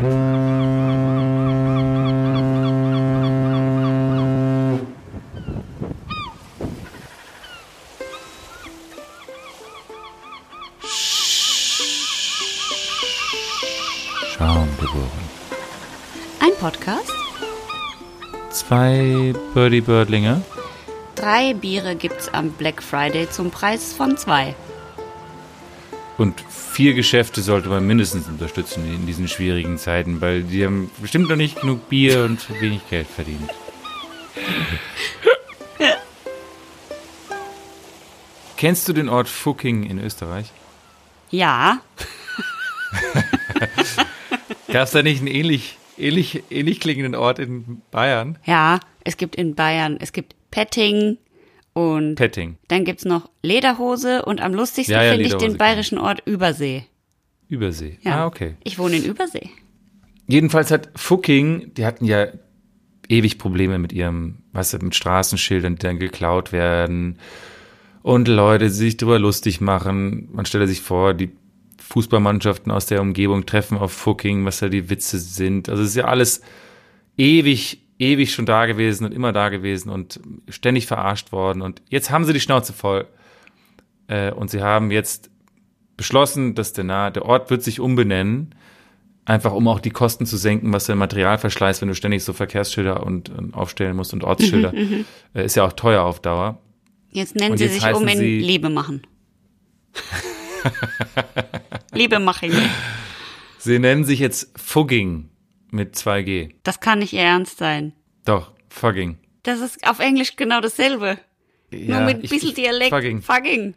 Ein Podcast? Zwei Birdie Birdlinge. Drei Biere gibt's am Black Friday zum Preis von zwei. Und vier Geschäfte sollte man mindestens unterstützen in diesen schwierigen Zeiten, weil die haben bestimmt noch nicht genug Bier und wenig Geld verdient. Kennst du den Ort Fucking in Österreich? Ja, Gab es da nicht einen ähnlich, ähnlich, ähnlich klingenden Ort in Bayern? ja, es gibt in Bayern, es gibt Petting und Petting, dann gibt's noch Lederhose und am lustigsten Ja, ja, finde ich den bayerischen Ort Übersee. Übersee. Ja. Ah, okay. Ich wohne in Übersee. Jedenfalls hat Fucking, die hatten ja ewig Probleme mit ihrem, was mit Straßenschildern, die dann geklaut werden und Leute die sich darüber lustig machen. Man stelle sich vor, die Fußballmannschaften aus der Umgebung treffen auf Fucking, was da die Witze sind. Also es ist ja alles ewig, ewig schon da gewesen und immer da gewesen und ständig verarscht worden. Und jetzt haben sie die Schnauze voll. Äh, und sie haben jetzt beschlossen, dass der, Na der Ort wird sich umbenennen, einfach um auch die Kosten zu senken, was der Materialverschleiß, wenn du ständig so Verkehrsschilder und, und aufstellen musst und Ortsschilder, äh, ist ja auch teuer auf Dauer. Jetzt nennen Und sie jetzt sich um in sie- Liebe machen. Liebe machen. Sie nennen sich jetzt Fugging mit 2G. Das kann nicht ihr ernst sein. Doch, Fugging. Das ist auf Englisch genau dasselbe. Nur mit ein bisschen ich- Dialekt. Fugging. Fucking.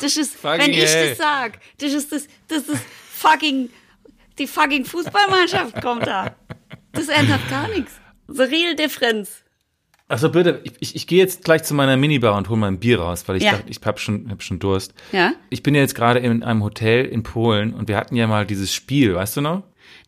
Das ist, Fugging, wenn ich ey. das sag, das ist das, das ist fucking, die fucking Fußballmannschaft kommt da. Das ändert gar nichts. The real difference. Achso, bitte, ich, ich, ich gehe jetzt gleich zu meiner Minibar und hole mein Bier raus, weil ich Ja. dachte, ich hab schon, hab schon Durst. Ja? Ich bin ja jetzt gerade in einem Hotel in Polen und wir hatten ja mal dieses Spiel, weißt du noch?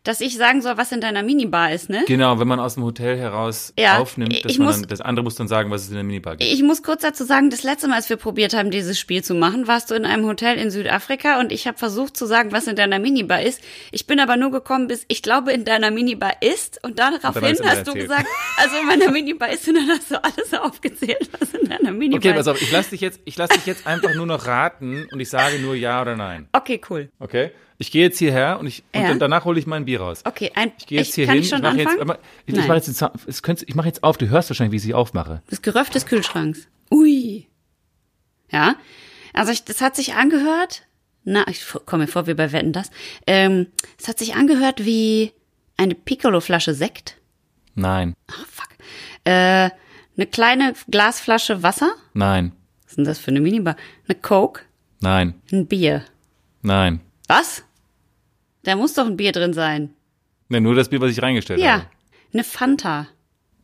Dass ich sagen soll, was in deiner Minibar ist, ne? Genau, wenn man aus dem Hotel heraus Ja, aufnimmt, dass man muss- dann, das andere muss dann sagen, was es in der Minibar gibt. Ich muss kurz dazu sagen, das letzte Mal, als wir probiert haben, dieses Spiel zu machen, warst du in einem Hotel in Südafrika und ich habe versucht zu sagen, was in deiner Minibar ist. Ich bin aber nur gekommen bis, ich glaube, in deiner Minibar ist und daraufhin hast du gesagt, also in meiner Minibar ist und dann hast du alles aufgezählt, was in deiner Minibar Okay, ist. pass auf, ich lasse dich jetzt, ich lasse dich jetzt einfach nur noch raten und ich sage nur ja oder nein. Okay, cool. Okay? Ich gehe jetzt hierher und ich und Ja. dann danach hole ich mein Bier raus. Okay, ein, Ich gehe jetzt hier kann hin. ich schon mache jetzt, anfangen? aber ich, ich Nein. mache jetzt, es könnte- ich mache jetzt auf. Du hörst wahrscheinlich, wie ich sie aufmache. Das Geröff des Kühlschranks. Ui. Ja. Also ich, das hat sich angehört. Na, ich komme mir vor wie bei Wetten das. Ähm, es hat sich angehört wie eine Piccolo-Flasche Sekt. Nein, Ah, fuck. Äh, eine kleine Glasflasche Wasser. nein, Was ist denn das für eine Minibar? Eine Coke. nein, Ein Bier. nein. Was? Da muss doch ein Bier drin sein. Ne, nur das Bier, was ich reingestellt Ja. habe. Eine Fanta.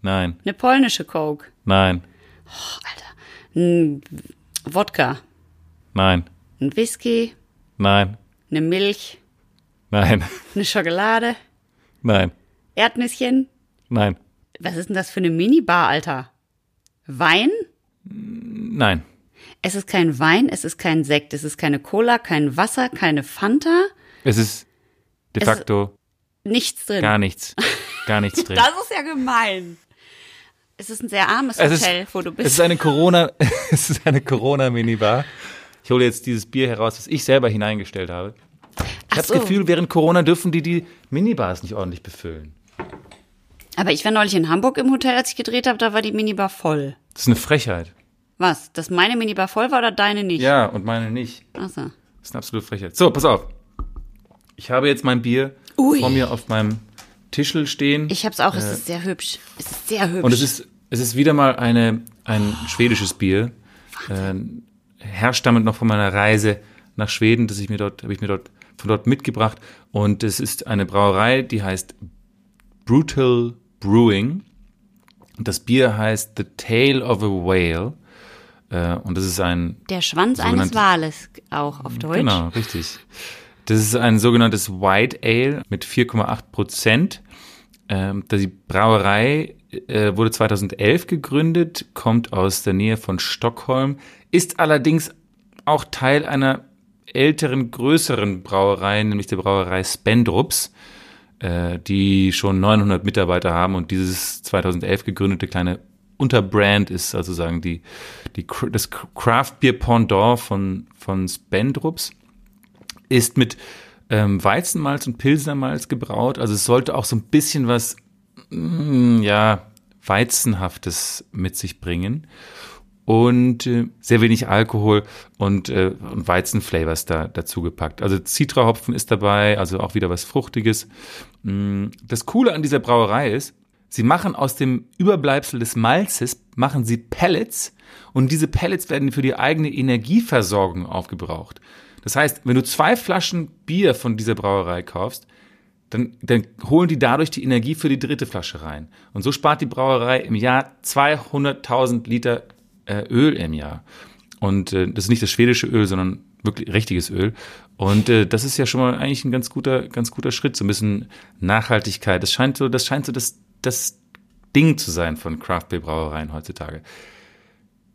Nein, Eine polnische Coke. nein, Ein Wodka. nein, Ein Whisky. nein, Eine Milch. nein, Eine Schokolade. nein, Erdnüsschen. nein, Was ist denn das für eine Minibar, Alter? Wein? nein. Es ist kein Wein, es ist kein Sekt, es ist keine Cola, kein Wasser, keine Fanta, Es ist de Es- facto nichts drin. gar nichts. Gar nichts drin. Das ist ja gemein. Es ist ein sehr armes Es ist, Hotel, wo du es bist. ist eine Corona, es ist eine Corona-Minibar. Ich hole jetzt dieses Bier heraus, das ich selber hineingestellt habe. Ich Ach habe so. das Gefühl, während Corona dürfen die die Minibars nicht ordentlich befüllen. Aber ich war neulich in Hamburg im Hotel, als ich gedreht habe, da war die Minibar voll. Das ist eine Frechheit. Was? Dass meine Minibar voll war oder deine nicht? Ja, und meine nicht. Ach so. Das ist eine absolute Frechheit. So, pass auf. Ich habe jetzt mein Bier Ui. vor mir auf meinem Tischel stehen. Ich hab's auch, es ist sehr hübsch. Es ist sehr hübsch. und es ist, es ist wieder mal eine, ein schwedisches Bier. Äh, herstammend noch von meiner Reise nach Schweden, das ich mir dort, habe ich mir dort von dort mitgebracht. Und es ist eine Brauerei, die heißt Brutal Brewing. Und das Bier heißt The Tail of a Whale. Äh, und das ist ein der Schwanz eines Wales auch auf Deutsch. Genau, richtig. Das ist ein sogenanntes White Ale mit 4,8 Prozent. Ähm, die Brauerei äh, wurde 2011 gegründet, kommt aus der Nähe von Stockholm, ist allerdings auch Teil einer älteren, größeren Brauerei, nämlich der Brauerei Spendrups. äh, die schon 900 Mitarbeiter haben und dieses 2011 gegründete kleine Unterbrand ist sozusagen die, die, das Craft Beer Pendant von, von Spendrups. Ist mit ähm, Weizenmalz und Pilsnermalz gebraut. Also es sollte auch so ein bisschen was, mm, ja, Weizenhaftes mit sich bringen. Und äh, sehr wenig Alkohol und, äh, Weizenflavors da dazu gepackt. Also Zitrahopfen ist dabei, also auch wieder was Fruchtiges. Mm, das Coole an dieser Brauerei ist, Sie machen aus dem Überbleibsel des Malzes, machen sie Pellets und diese Pellets werden für die eigene Energieversorgung aufgebraucht. Das heißt, wenn du zwei Flaschen Bier von dieser Brauerei kaufst, dann, dann holen die dadurch die Energie für die dritte Flasche rein. Und so spart die Brauerei im Jahr 200.000 Liter äh, Öl im Jahr. Und äh, das ist nicht das schwedische Öl, sondern wirklich richtiges Öl. Und äh, das ist ja schon mal eigentlich ein ganz guter, ganz guter Schritt, so ein bisschen Nachhaltigkeit. Das scheint so, das scheint so das das Ding zu sein von Craft Beer Brauereien heutzutage.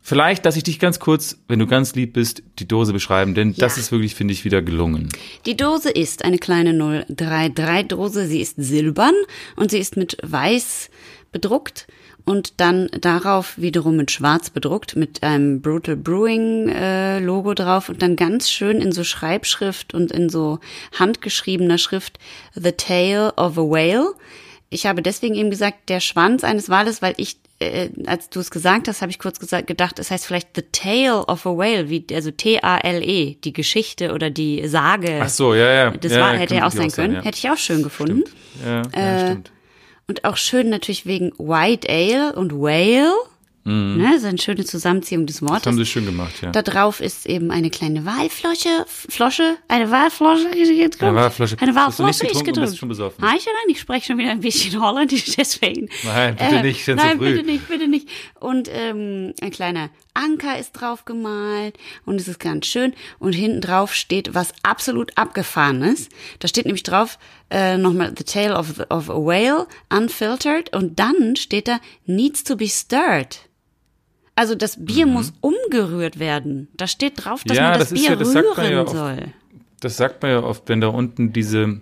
Vielleicht, dass ich dich ganz kurz, wenn du ganz lieb bist, die Dose beschreiben, denn ja. das ist wirklich, finde ich, wieder gelungen. Die Dose ist eine kleine 033-Dose. Sie ist silbern und sie ist mit weiß bedruckt und dann darauf wiederum mit schwarz bedruckt mit einem Brutal Brewing äh, Logo drauf und dann ganz schön in so Schreibschrift und in so handgeschriebener Schrift The Tale of a Whale ich habe deswegen eben gesagt, der Schwanz eines Wales, weil ich, äh, als du es gesagt hast, habe ich kurz gesagt, gedacht, es heißt vielleicht The Tale of a Whale, wie, also T-A-L-E, die Geschichte oder die Sage. Ach so, ja, ja. Das ja, war, hätte ja auch sein können. Ja. Hätte ich auch schön gefunden. Stimmt. Ja, ja, äh, stimmt. Und auch schön natürlich wegen White Ale und Whale. Mhm. Ne, das ist eine schöne Zusammenziehung des Wortes. Das haben sie schön gemacht, ja. Da drauf ist eben eine kleine Walflosche, Flosche, eine Walflosche, jetzt Eine Walflasche. Eine Walflasche ist getrunken. bist schon besoffen. Nein, nein, ich spreche schon wieder ein bisschen Holländisch, deswegen. Nein, bitte nicht, sind Nein, zu früh. bitte nicht, bitte nicht. Und ähm, ein kleiner Anker ist drauf gemalt und es ist ganz schön. Und hinten drauf steht was absolut abgefahrenes. Da steht nämlich drauf äh, nochmal The Tale of, of a Whale, unfiltered. Und dann steht da Needs to be stirred. Also das Bier mhm. muss umgerührt werden. Da steht drauf, dass Ja, man das, das Bier ja- das rühren ja oft. soll. Das sagt man ja oft, wenn da unten diese,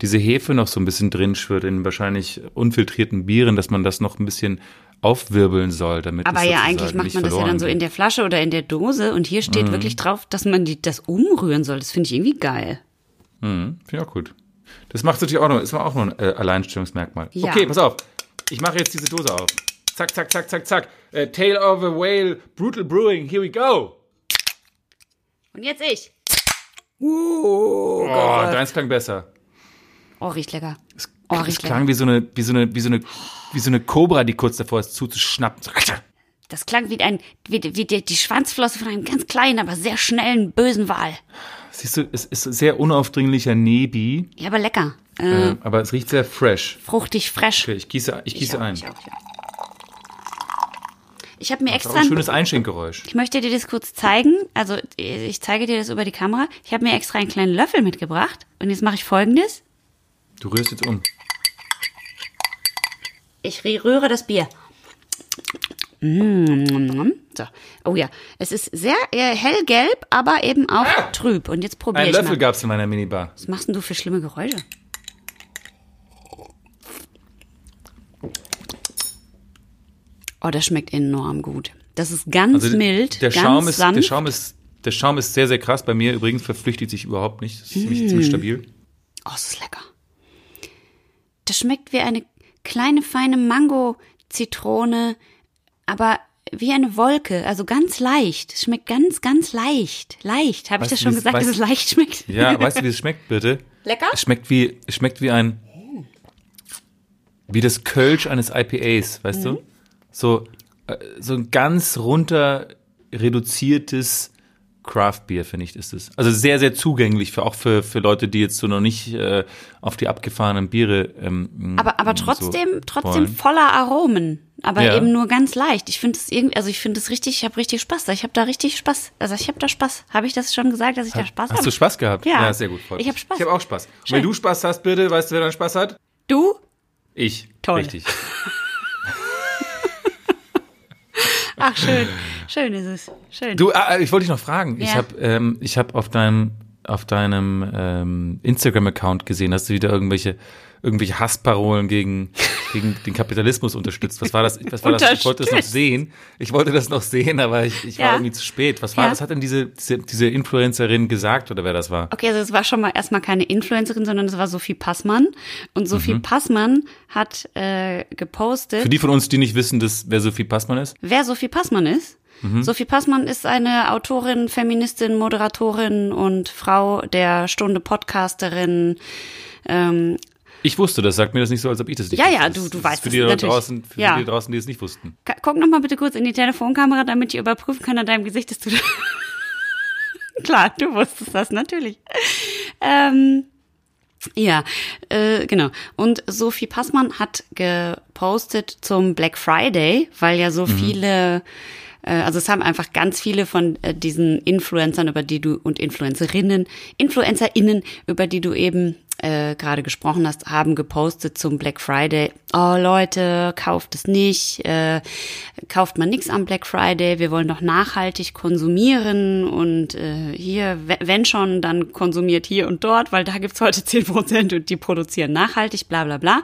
diese Hefe noch so ein bisschen drin schwirrt in wahrscheinlich unfiltrierten Bieren, dass man das noch ein bisschen aufwirbeln soll, damit Aber ja, eigentlich macht man das ja dann so in der Flasche oder in der Dose und hier Mhm. steht wirklich drauf, dass man die, das umrühren soll. Das finde ich irgendwie geil. Mhm, Finde ich auch gut. Das macht natürlich auch noch, ist auch noch ein äh, Alleinstellungsmerkmal. Ja. Okay, pass auf. Ich mache jetzt diese Dose auf. Zack, zack, zack, zack, zack. Äh, Tale of a Whale, Brutal Brewing, here we go. Und jetzt ich. Oh, deins klang besser. Oh, riecht lecker. Es, Oh, es riecht klang wie so eine, wie so eine, wie so eine, wie so eine Cobra, die kurz davor ist, zuzuschnappen. Das klang wie ein, wie, wie die, die Schwanzflosse von einem ganz kleinen, aber sehr schnellen, bösen Wal. Siehst du, es ist sehr unaufdringlicher Nebi, Ja, aber lecker. Äh, äh, aber es riecht sehr fresh. fruchtig, fresh. Okay, ich gieße, ich gieße auch, ein. Ich, auch, ich, auch. Ich habe mir Das ist auch extra ein schönes Einschenkgeräusch. Ich möchte dir das kurz zeigen. Also ich zeige dir das über die Kamera. Ich habe mir extra einen kleinen Löffel mitgebracht. Und jetzt mache ich folgendes. Du rührst jetzt um. Ich rühre das Bier. Mm, So. Oh ja, es ist sehr äh, hellgelb, aber eben auch trüb. Und jetzt probiere Einen ich Löffel mal. gab's in meiner Minibar. Was machst denn du für schlimme Geräusche? Oh, das schmeckt enorm gut. Das ist ganz Also mild, der ganz Schaum ist, sanft. der Schaum ist, der Schaum ist sehr, sehr krass. Bei mir übrigens verflüchtigt sich überhaupt nicht. Das ist ziemlich, ziemlich Mm. stabil. Oh, es ist lecker. Das schmeckt wie eine kleine, feine Mango-Zitrone, aber wie eine Wolke, also ganz leicht. Es schmeckt ganz, ganz leicht. Leicht. Habe ich das schon gesagt, dass weißt- es leicht schmeckt? Ja, weißt du, wie es schmeckt, bitte? Lecker? Es schmeckt wie, es schmeckt wie ein, wie das Kölsch eines IPAs, weißt Mhm. du? So, äh, so ein ganz runter reduziertes Craft Beer, finde ich, ist es. Also sehr, sehr zugänglich für auch für, für Leute, die jetzt so noch nicht äh, auf die abgefahrenen Biere. Ähm, Aber, aber so trotzdem, trotzdem wollen. voller Aromen. Aber Ja. eben nur ganz leicht. Ich finde es irgendwie, also ich finde es richtig, ich habe richtig Spaß. Ich habe da richtig Spaß. Also ich habe da Spaß. Habe ich das schon gesagt, dass ich da Spaß Hast habe? du Spaß gehabt? Ja. sehr gut. Ich mich. hab Spaß. Ich habe auch Spaß. Und wenn du Spaß hast, bitte, weißt du, wer dann Spaß hat? Du? Ich. Toll. Richtig. Ach, schön. Schön ist es. Schön. Du, äh, ich wollte dich noch fragen. Ich Ja. habe ähm, ich hab auf deinem auf deinem ähm, Instagram-Account gesehen? Hast du wieder irgendwelche irgendwelche Hassparolen gegen, gegen den Kapitalismus unterstützt. Was war das? Was war das? Ich wollte das noch sehen. Ich wollte das noch sehen, aber ich, ich war ja. irgendwie zu spät. Was war ja. das? Hat denn diese, diese, diese Influencerin gesagt oder wer das war? Okay, also es war schon mal erstmal keine Influencerin, sondern es war Sophie Passmann. Und Sophie mhm. Passmann hat äh, gepostet. Für die von uns, die nicht wissen, dass, wer Sophie Passmann ist? Wer Sophie Passmann ist? Mhm. Sophie Passmann ist eine Autorin, Feministin, Moderatorin und Frau der Stunde Podcasterin. Ähm, ich wusste das, sagt mir das nicht so, als ob ich das nicht ja, wusste. Ja, ja, du, du weißt für die da draußen, Für ja. die draußen, die es nicht wussten. Guck noch mal bitte kurz in die Telefonkamera, damit ich überprüfen kann an deinem Gesicht, dass du Klar, du wusstest das natürlich. Ähm, ja, äh, genau. Und Sophie Passmann hat gepostet zum Black Friday, weil ja so mhm. viele äh, also es haben einfach ganz viele von äh, diesen Influencern, über die du und Influencerinnen, InfluencerInnen, über die du eben äh, gerade gesprochen hast, haben gepostet zum Black Friday. Oh Leute, kauft es nicht, äh, kauft man nichts am Black Friday. Wir wollen doch nachhaltig konsumieren und äh, hier, wenn schon, dann konsumiert hier und dort, weil da gibt's heute zehn Prozent und die produzieren nachhaltig, bla bla bla.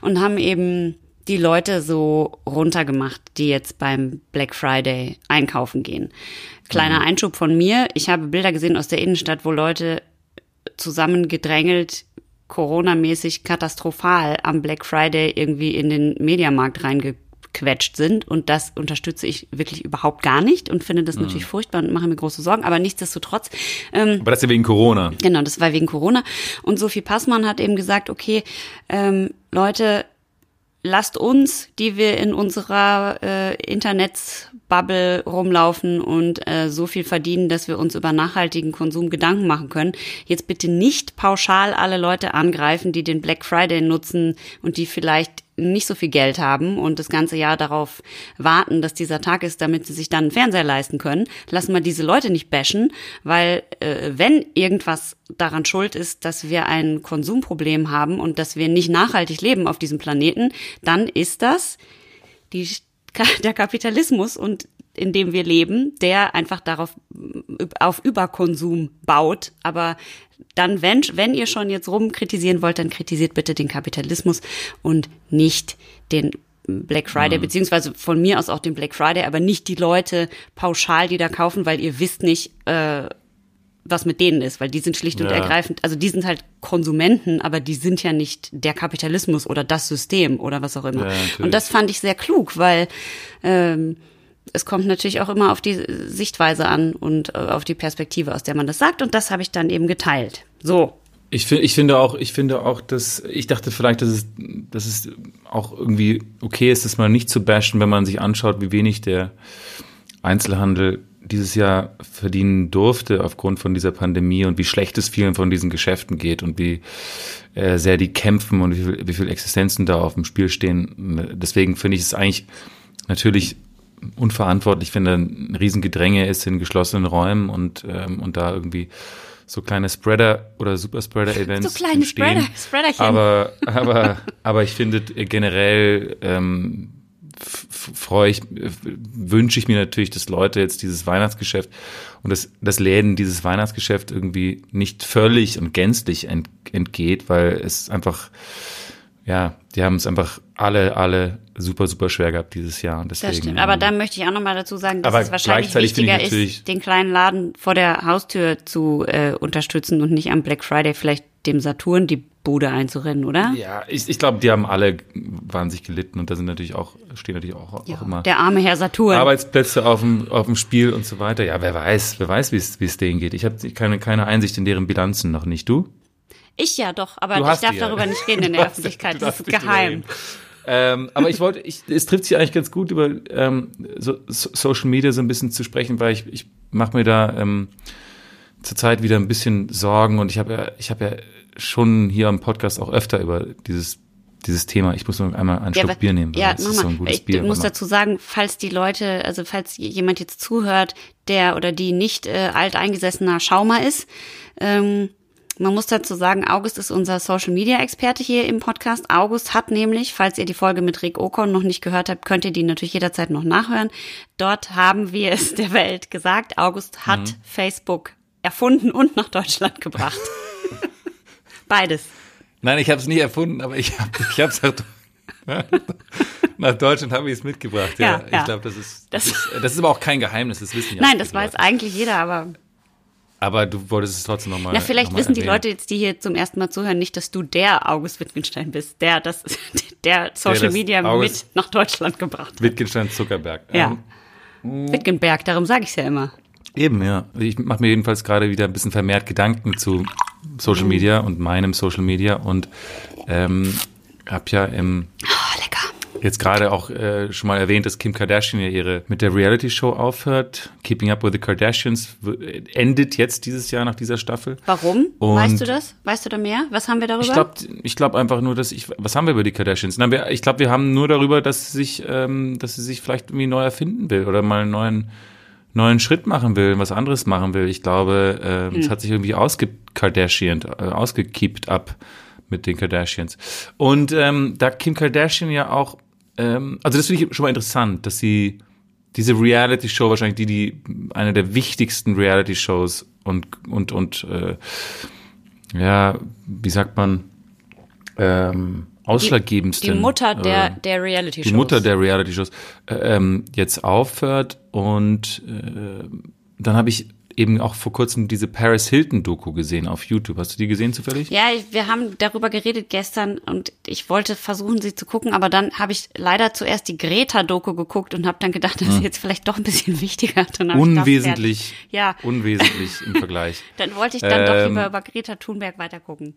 Und haben eben die Leute so runtergemacht, die jetzt beim Black Friday einkaufen gehen. Kleiner mhm. Einschub von mir. Ich habe Bilder gesehen aus der Innenstadt, wo Leute zusammengedrängelt Corona-mäßig katastrophal am Black Friday irgendwie in den Mediamarkt reingequetscht sind. Und das unterstütze ich wirklich überhaupt gar nicht und finde das mhm. natürlich furchtbar und mache mir große Sorgen. Aber nichtsdestotrotz. Ähm, Aber das ist ja wegen Corona. Genau, das war wegen Corona. Und Sophie Passmann hat eben gesagt, okay, ähm, Leute, lasst uns, die wir in unserer äh, Internetsbubble rumlaufen und äh, so viel verdienen, dass wir uns über nachhaltigen Konsum Gedanken machen können, jetzt bitte nicht pauschal alle Leute angreifen, die den Black Friday nutzen und die vielleicht nicht so viel Geld haben und das ganze Jahr darauf warten, dass dieser Tag ist, damit sie sich dann einen Fernseher leisten können, lassen wir diese Leute nicht bashen, weil äh, wenn irgendwas daran schuld ist, dass wir ein Konsumproblem haben und dass wir nicht nachhaltig leben auf diesem Planeten, dann ist das die, der Kapitalismus und in dem wir leben, der einfach darauf auf Überkonsum baut. Aber dann, wenn, wenn ihr schon jetzt rum kritisieren wollt, dann kritisiert bitte den Kapitalismus und nicht den Black Friday, mhm. beziehungsweise von mir aus auch den Black Friday, aber nicht die Leute pauschal, die da kaufen, weil ihr wisst nicht, äh, was mit denen ist, weil die sind schlicht und ergreifend, also die sind halt Konsumenten, aber die sind ja nicht der Kapitalismus oder das System oder was auch immer. Ja, und das fand ich sehr klug, weil ähm, es kommt natürlich auch immer auf die Sichtweise an und äh, auf die Perspektive, aus der man das sagt. Und das habe ich dann eben geteilt. So. Ich, finde, ich finde auch, ich finde auch, dass ich dachte vielleicht, dass es, dass es auch irgendwie okay ist, das mal nicht zu bashen, wenn man sich anschaut, wie wenig der Einzelhandel dieses Jahr verdienen durfte aufgrund von dieser Pandemie und wie schlecht es vielen von diesen Geschäften geht und wie äh, sehr die kämpfen und wie viel, wie viel Existenzen da auf dem Spiel stehen. Deswegen finde ich es eigentlich natürlich unverantwortlich, wenn da ein Riesengedränge ist in geschlossenen Räumen und, ähm, und da irgendwie so kleine Spreader oder Superspreader-Events so kleine Spreader, Spreaderchen. Aber, aber, aber ich finde generell ähm, freue ich, wünsche ich mir natürlich, dass Leute jetzt dieses Weihnachtsgeschäft und das, das Läden dieses Weihnachtsgeschäft irgendwie nicht völlig und gänzlich ent, entgeht, weil es einfach ja, die haben es einfach alle, alle super, super schwer gehabt dieses Jahr. Und deswegen, das stimmt. Aber da möchte ich auch nochmal dazu sagen, dass es wahrscheinlich wichtiger ist, den kleinen Laden vor der Haustür zu äh, unterstützen und nicht am Black Friday vielleicht dem Saturn die Bude einzurennen, oder? Ja, ich, ich glaube, die haben alle wahnsinnig gelitten und da sind natürlich auch, stehen natürlich auch, ja, auch immer. Der arme Herr Saturn. Arbeitsplätze auf dem, auf dem Spiel und so weiter. Ja, wer weiß, wer weiß, wie es denen geht. Ich habe keine, keine Einsicht in deren Bilanzen noch nicht. Du? Ich ja doch, aber du ich darf darüber nicht reden in der Öffentlichkeit. Das ist geheim. Ähm, aber ich wollte, ich, es trifft sich eigentlich ganz gut über ähm, so, so Social Media so ein bisschen zu sprechen, weil ich, ich mache mir da ähm, zurzeit wieder ein bisschen Sorgen und ich habe ja, ich habe ja schon hier am Podcast auch öfter über dieses dieses Thema. Ich muss noch einmal einen ja, Schluck Bier nehmen. Ja, mach mal. So ich Bier, muss dazu sagen, falls die Leute, also falls jemand jetzt zuhört, der oder die nicht äh, alteingesessener Schaumer ist, ähm, man muss dazu sagen, August ist unser Social Media Experte hier im Podcast. August hat nämlich, falls ihr die Folge mit Rick Okon noch nicht gehört habt, könnt ihr die natürlich jederzeit noch nachhören. Dort haben wir es der Welt gesagt. August hat mhm. Facebook erfunden und nach Deutschland gebracht. Beides. Nein, ich habe es nie erfunden, aber ich habe ich es nach, nach Deutschland habe ich es mitgebracht. Ja, Ja, ja. ich glaube, das ist, das, ist das ist aber auch kein Geheimnis, das wissen ja Nein, das weiß Leute. eigentlich jeder, aber Aber du wolltest es trotzdem nochmal. na, vielleicht noch wissen die erwähnen. Leute jetzt, die hier zum ersten Mal zuhören, nicht, dass du der August Wittgenstein bist, der das, der Social das Media August- mit nach Deutschland gebracht hat. Wittgenstein Zuckerberg. Ja. Ähm, Wittgenberg, darum sage ich es ja immer. Eben, ja. Ich mache mir jedenfalls gerade wieder ein bisschen vermehrt Gedanken zu Social Mhm. Media und meinem Social Media und ähm, habe ja im Oh, lecker. jetzt gerade auch äh, schon mal erwähnt, dass Kim Kardashian ja ihre mit der Reality Show aufhört. Keeping Up with the Kardashians endet jetzt dieses Jahr nach dieser Staffel. Warum? Und- weißt du das? Weißt du da mehr? Was haben wir darüber? Ich glaube ich glaub einfach nur, dass ich, was haben wir über die Kardashians? Na, wir, ich glaube, wir haben nur darüber, dass sie sich, ähm, dass sie sich vielleicht irgendwie neu erfinden will oder mal einen neuen, neuen Schritt machen will, was anderes machen will. Ich glaube, ähm, Hm. es hat sich irgendwie ausgekardashian, äh, ausgekiept ab mit den Kardashians. Und ähm, da Kim Kardashian ja auch, ähm, also das finde ich schon mal interessant, dass sie diese Reality-Show wahrscheinlich die, die eine der wichtigsten Reality-Shows und und und äh, ja, wie sagt man, ähm, ausschlaggebendsten. die Mutter der, äh, der Reality-Shows. die Mutter der Reality-Shows äh, ähm, jetzt aufhört und äh, dann habe ich eben auch vor kurzem diese Paris Hilton-Doku gesehen auf YouTube. Hast du die gesehen zufällig? Ja, wir haben darüber geredet gestern und ich wollte versuchen, sie zu gucken, aber dann habe ich leider zuerst die Greta-Doku geguckt und habe dann gedacht, das ist jetzt vielleicht doch ein bisschen wichtiger. Dann Hm. Unwesentlich. Ja, unwesentlich im Vergleich. dann wollte ich dann doch Ähm, lieber über Greta Thunberg weitergucken.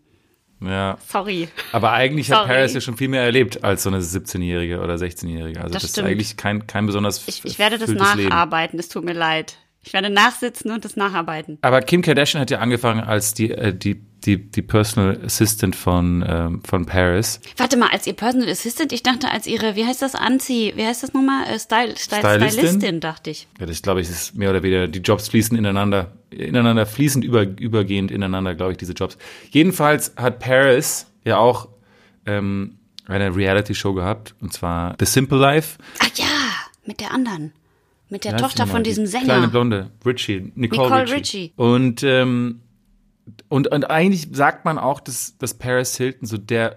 Ja, Sorry. aber eigentlich hat Sorry. Paris ja schon viel mehr erlebt als so eine 17-Jährige oder 16-Jährige. Also Das das, ist eigentlich kein, kein besonders Ich, ich werde das nacharbeiten, es tut mir leid. Ich werde nachsitzen und das nacharbeiten. Aber Kim Kardashian hat ja angefangen als die, äh, die, die, die Personal Assistant von, ähm, von Paris. Warte mal, als ihr Personal Assistant, ich dachte als ihre, wie heißt das, Anzi, wie heißt das nochmal? Äh, Style, Style, Stylistin? Stylistin, dachte ich. Ja, das glaube ich, ist mehr oder weniger, die Jobs fließen ineinander, ineinander fließend über, übergehend ineinander, glaube ich, diese Jobs. Jedenfalls hat Paris ja auch ähm, eine Reality-Show gehabt, und zwar The Simple Life. Ach ja, mit der anderen. Mit der Tochter von diesem Die Sänger. Kleine Blonde, Richie, Nicole, Nicole Richie. Richie. Und, ähm, und, und eigentlich sagt man auch, dass, dass Paris Hilton so der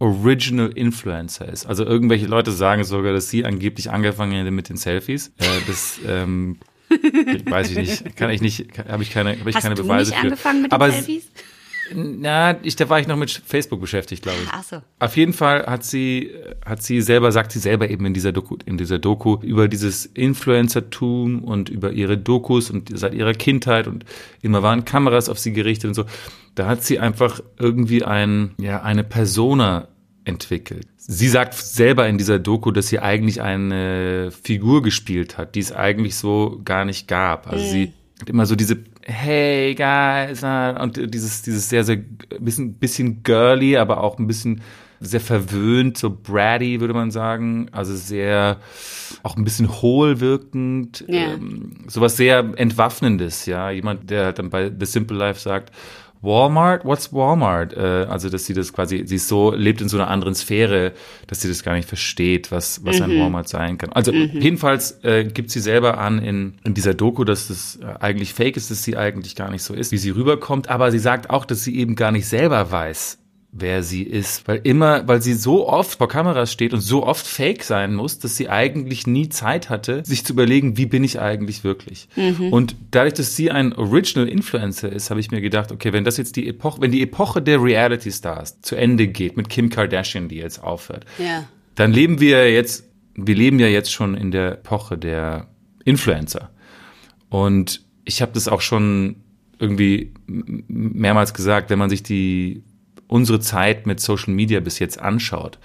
Original Influencer ist. Also irgendwelche Leute sagen sogar, dass sie angeblich angefangen hätte mit den Selfies. Äh, das ähm, weiß ich nicht, kann ich nicht, habe ich keine, habe ich Hast keine du Beweise nicht für. angefangen mit den Aber Selfies? Na, ich, da war ich noch mit Facebook beschäftigt, glaube ich. Ach so. Auf jeden Fall hat sie, hat sie selber, sagt sie selber eben in dieser Doku, in dieser Doku über dieses Influencertum und über ihre Dokus und seit ihrer Kindheit und immer waren Kameras auf sie gerichtet und so. Da hat sie einfach irgendwie ein, ja, eine Persona entwickelt. Sie sagt selber in dieser Doku, dass sie eigentlich eine Figur gespielt hat, die es eigentlich so gar nicht gab. Also sie hat immer so diese Hey guys und dieses dieses sehr sehr bisschen bisschen girly, aber auch ein bisschen sehr verwöhnt, so bratty würde man sagen, also sehr auch ein bisschen hohl wirkend, Ja. ähm, sowas sehr entwaffnendes, ja, jemand der dann bei The Simple Life sagt Walmart, what's Walmart? Äh, also, dass sie das quasi, sie ist so, lebt in so einer anderen Sphäre, dass sie das gar nicht versteht, was, was ein Walmart sein kann. Also, jedenfalls äh, gibt sie selber an in, in dieser Doku, dass das äh, eigentlich fake ist, dass sie eigentlich gar nicht so ist, wie sie rüberkommt. Aber sie sagt auch, dass sie eben gar nicht selber weiß, wer sie ist, weil immer, weil sie so oft vor Kameras steht und so oft fake sein muss, dass sie eigentlich nie Zeit hatte, sich zu überlegen, wie bin ich eigentlich wirklich. Und dadurch, dass sie ein Original Influencer ist, habe ich mir gedacht, okay, wenn das jetzt die Epoche, wenn die Epoche der Reality Stars zu Ende geht mit Kim Kardashian, die jetzt aufhört, Ja. dann leben wir jetzt, wir leben ja jetzt schon in der Epoche der Influencer. Und ich habe das auch schon irgendwie mehrmals gesagt, wenn man sich die unsere Zeit mit Social Media bis jetzt anschaut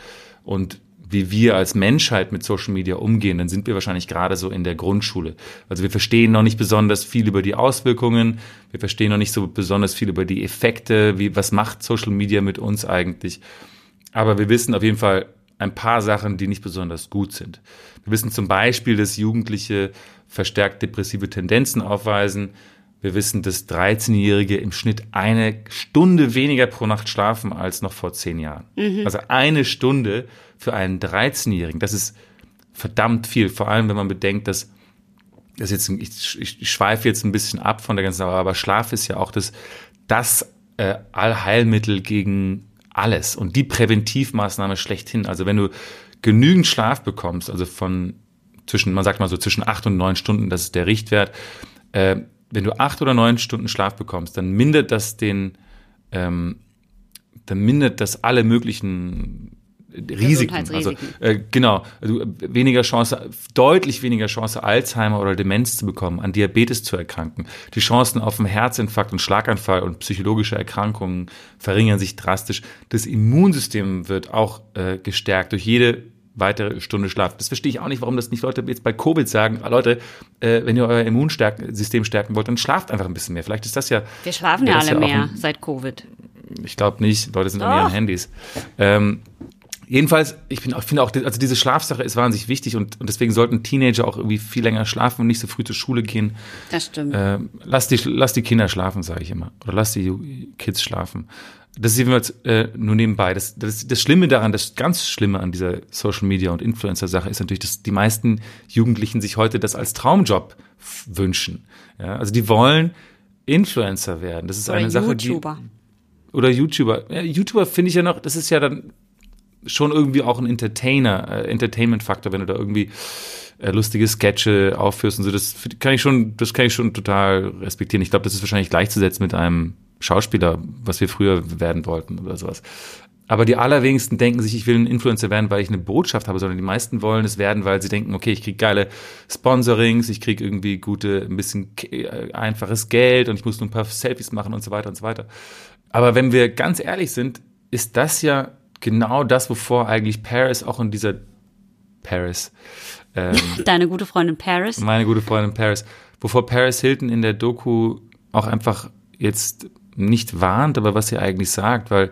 und wie wir als Menschheit mit Social Media umgehen, dann sind wir wahrscheinlich gerade so in der Grundschule. Also wir verstehen noch nicht besonders viel über die Auswirkungen, wir verstehen noch nicht so besonders viel über die Effekte, wie was macht Social Media mit uns eigentlich. Aber wir wissen auf jeden Fall ein paar Sachen, die nicht besonders gut sind. Wir wissen zum Beispiel, dass Jugendliche verstärkt depressive Tendenzen aufweisen. Wir wissen, dass 13-Jährige im Schnitt eine Stunde weniger pro Nacht schlafen als noch vor zehn Jahren. Also eine Stunde für einen 13-Jährigen, das ist verdammt viel. Vor allem, wenn man bedenkt, dass das jetzt, ich, ich, ich schweife jetzt ein bisschen ab von der ganzen Sache, aber Schlaf ist ja auch das, das äh, Allheilmittel gegen alles und die Präventivmaßnahme schlechthin. Also wenn du genügend Schlaf bekommst, also von zwischen, man sagt mal so zwischen acht und neun Stunden, das ist der Richtwert. Äh, wenn du acht oder neun Stunden Schlaf bekommst, dann mindert das den, ähm, dann mindert das alle möglichen Risiken. Also äh, genau, also weniger Chance, deutlich weniger Chance, Alzheimer oder Demenz zu bekommen, an Diabetes zu erkranken. Die Chancen auf einen Herzinfarkt und Schlaganfall und psychologische Erkrankungen verringern sich drastisch. Das Immunsystem wird auch äh, gestärkt durch jede weitere Stunde Schlaf. Das verstehe ich auch nicht, warum das nicht Leute jetzt bei Covid sagen, ah, Leute, äh, wenn ihr euer Immunsystem stärken wollt, dann schlaft einfach ein bisschen mehr. Vielleicht ist das ja. Wir schlafen ja alle ja mehr ein, seit Covid. Ich glaube nicht. Leute sind an ihren Handys. Ähm, Jedenfalls, ich bin, ich finde auch, also diese Schlafsache ist wahnsinnig wichtig und, und deswegen sollten Teenager auch irgendwie viel länger schlafen und nicht so früh zur Schule gehen. Das stimmt. Äh, lass, die, lass die Kinder schlafen, sage ich immer. Oder lass die Kids schlafen. Das ist jedenfalls äh, nur nebenbei. Das, das, das Schlimme daran, das ganz Schlimme an dieser Social Media und Influencer-Sache ist natürlich, dass die meisten Jugendlichen sich heute das als Traumjob wünschen. Ja, also die wollen Influencer werden. Das ist oder eine Sache, YouTuber. die oder YouTuber. Ja, YouTuber finde ich ja noch, das ist ja dann schon irgendwie auch ein Entertainer, äh, Entertainment-Faktor, wenn du da irgendwie äh, lustige Sketche aufführst und so. Das kann ich schon, das kann ich schon total respektieren. Ich glaube, das ist wahrscheinlich gleichzusetzen mit einem Schauspieler, was wir früher werden wollten oder sowas. Aber die allerwenigsten denken sich, ich will ein Influencer werden, weil ich eine Botschaft habe, sondern die meisten wollen es werden, weil sie denken, okay, ich kriege geile Sponsorings, ich kriege irgendwie gute, ein bisschen äh, einfaches Geld und ich muss nur ein paar Selfies machen und so weiter und so weiter. Aber wenn wir ganz ehrlich sind, ist das ja genau das, wovor eigentlich Paris auch in dieser Paris. Ähm, Deine gute Freundin Paris. Meine gute Freundin Paris. Wovor Paris Hilton in der Doku auch einfach jetzt nicht warnt, aber was sie eigentlich sagt, weil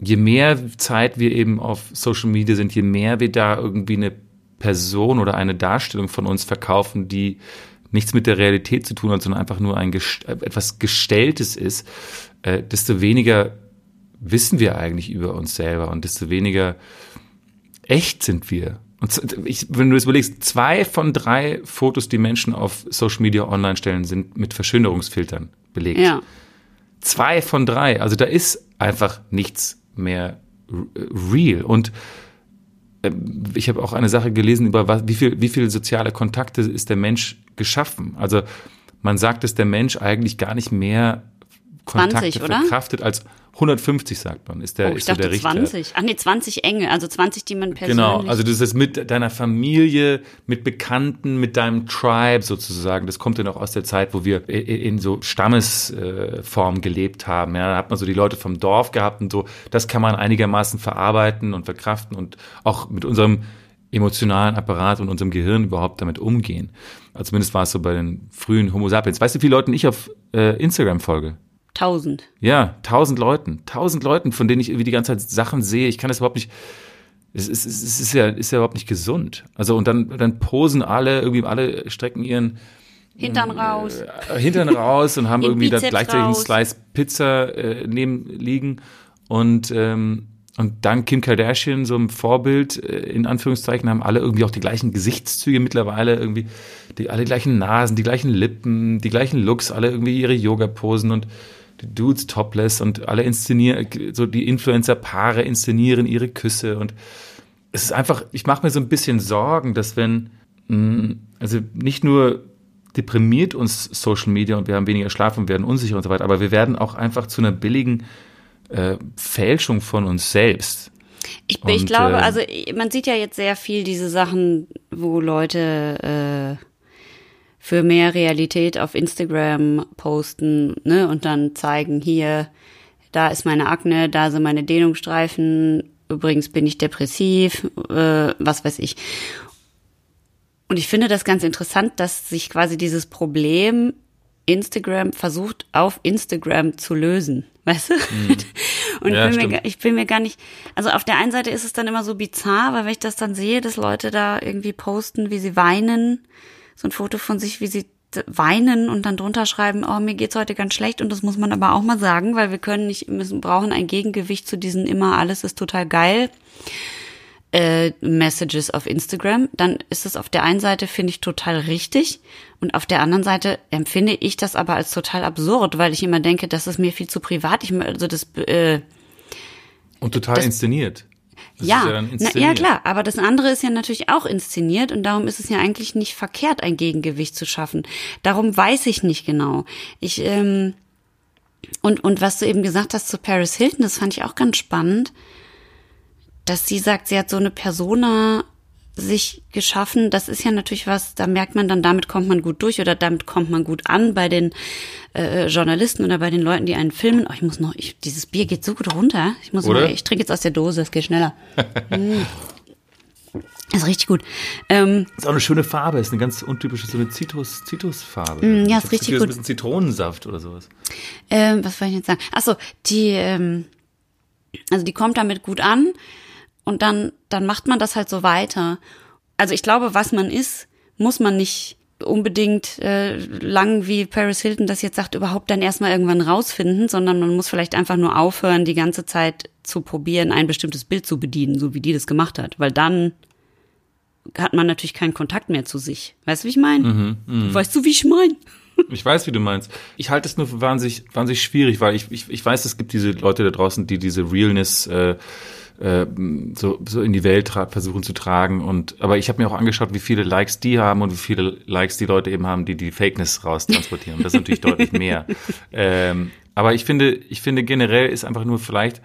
je mehr Zeit wir eben auf Social Media sind, je mehr wir da irgendwie eine Person oder eine Darstellung von uns verkaufen, die nichts mit der Realität zu tun hat, sondern einfach nur ein etwas Gestelltes ist, äh, desto weniger wissen wir eigentlich über uns selber und desto weniger echt sind wir. Und ich, wenn du das überlegst, zwei von drei Fotos, die Menschen auf Social Media online stellen, sind mit Verschönerungsfiltern belegt. Ja. Zwei von drei. Also da ist einfach nichts mehr real. Und äh, ich habe auch eine Sache gelesen über was, wie viel, wie viel soziale Kontakte ist der Mensch geschaffen. Also man sagt, dass der Mensch eigentlich gar nicht mehr Kontakte 20, verkraftet als 150 sagt man, ist der, oh, ist so der Richtwert. 20. Ach nee, 20 enge, also 20, die man persönlich. Genau, also das ist mit deiner Familie, mit Bekannten, mit deinem Tribe sozusagen. Das kommt ja noch aus der Zeit, wo wir in so Stammesform gelebt haben. Ja, da hat man so die Leute vom Dorf gehabt und so. Das kann man einigermaßen verarbeiten und verkraften und auch mit unserem emotionalen Apparat und unserem Gehirn überhaupt damit umgehen. Also zumindest war es so bei den frühen Homo sapiens. Weißt du, wie viele Leute ich auf äh, Instagram folge? Tausend. Ja, tausend Leuten. Tausend Leuten, von denen ich irgendwie die ganze Zeit Sachen sehe. Ich kann das überhaupt nicht. Es ist, es ist, ja, ist ja überhaupt nicht gesund. Also und dann, dann posen alle, irgendwie alle strecken ihren Hintern raus. Äh, Hintern raus und haben irgendwie da gleichzeitig einen Slice Pizza äh, neben liegen. Und, ähm, und dann Kim Kardashian, so ein Vorbild, äh, in Anführungszeichen, haben alle irgendwie auch die gleichen Gesichtszüge mittlerweile, irgendwie die alle gleichen Nasen, die gleichen Lippen, die gleichen Looks, alle irgendwie ihre Yoga-Posen und die Dudes topless und alle inszenieren, so die Influencer-Paare inszenieren ihre Küsse und es ist einfach, ich mache mir so ein bisschen Sorgen, dass wenn, mm, also nicht nur deprimiert uns Social Media und wir haben weniger Schlaf und werden unsicher und so weiter, aber wir werden auch einfach zu einer billigen äh, Fälschung von uns selbst. Ich, ich glaube, äh, also man sieht ja jetzt sehr viel diese Sachen, wo Leute äh, für mehr Realität auf Instagram posten, ne, und dann zeigen hier, da ist meine Akne, da sind meine Dehnungsstreifen, übrigens bin ich depressiv, äh, was weiß ich. Und ich finde das ganz interessant, dass sich quasi dieses Problem Instagram versucht auf Instagram zu lösen, weißt du? Mhm. Und ja, ich, bin mir, ich bin mir gar nicht, also auf der einen Seite ist es dann immer so bizarr, weil wenn ich das dann sehe, dass Leute da irgendwie posten, wie sie weinen, so ein Foto von sich, wie sie weinen und dann drunter schreiben, oh, mir geht's heute ganz schlecht und das muss man aber auch mal sagen, weil wir können nicht, müssen, brauchen ein Gegengewicht zu diesen immer, alles ist total geil. äh, Messages auf Instagram, dann ist es auf der einen Seite, finde ich, total richtig. Und auf der anderen Seite empfinde ich das aber als total absurd, weil ich immer denke, das ist mir viel zu privat. Ich, also das, äh, Und total Das- inszeniert. Das ja, ist ja, dann na, ja klar, aber das andere ist ja natürlich auch inszeniert und darum ist es ja eigentlich nicht verkehrt, ein Gegengewicht zu schaffen. Darum weiß ich nicht genau. Ich ähm, und und was du eben gesagt hast zu Paris Hilton, das fand ich auch ganz spannend, dass sie sagt, sie hat so eine Persona sich geschaffen. Das ist ja natürlich was, da merkt man dann, damit kommt man gut durch oder damit kommt man gut an bei den äh, Journalisten oder bei den Leuten, die einen filmen. Oh, ich muss noch, ich, dieses Bier geht so gut runter. Ich muss Oder? mal, ich trinke jetzt aus der Dose, es geht schneller. Mm. ist richtig gut. Ähm, Ist auch eine schöne Farbe, ist eine ganz untypische, so eine Zitrus, Zitrusfarbe. Mm, ja, Ich ist richtig Gefühl, gut. Das ist ein bisschen Zitronensaft oder sowas. ähm, was wollte ich jetzt sagen? Ach so, die, ähm, also die kommt damit gut an und dann, dann macht man das halt so weiter. Also ich glaube, was man ist, muss man nicht unbedingt äh, lang, wie Paris Hilton das jetzt sagt, überhaupt dann erstmal irgendwann rausfinden, sondern man muss vielleicht einfach nur aufhören, die ganze Zeit zu probieren, ein bestimmtes Bild zu bedienen, so wie die das gemacht hat. Weil dann hat man natürlich keinen Kontakt mehr zu sich. Weißt du, wie ich meine? Weißt du, wie ich meine? Ich weiß, wie du meinst. Ich halte es nur für wahnsinnig, wahnsinnig schwierig, weil ich, ich, ich weiß, es gibt diese Leute da draußen, die diese Realness äh, äh, so, so in die Welt versuchen zu tragen. Und aber ich habe mir auch angeschaut, wie viele Likes die haben und wie viele Likes die Leute eben haben, die die Fakeness raustransportieren. Das ist natürlich deutlich mehr. Ähm, aber ich finde, ich finde generell ist einfach nur vielleicht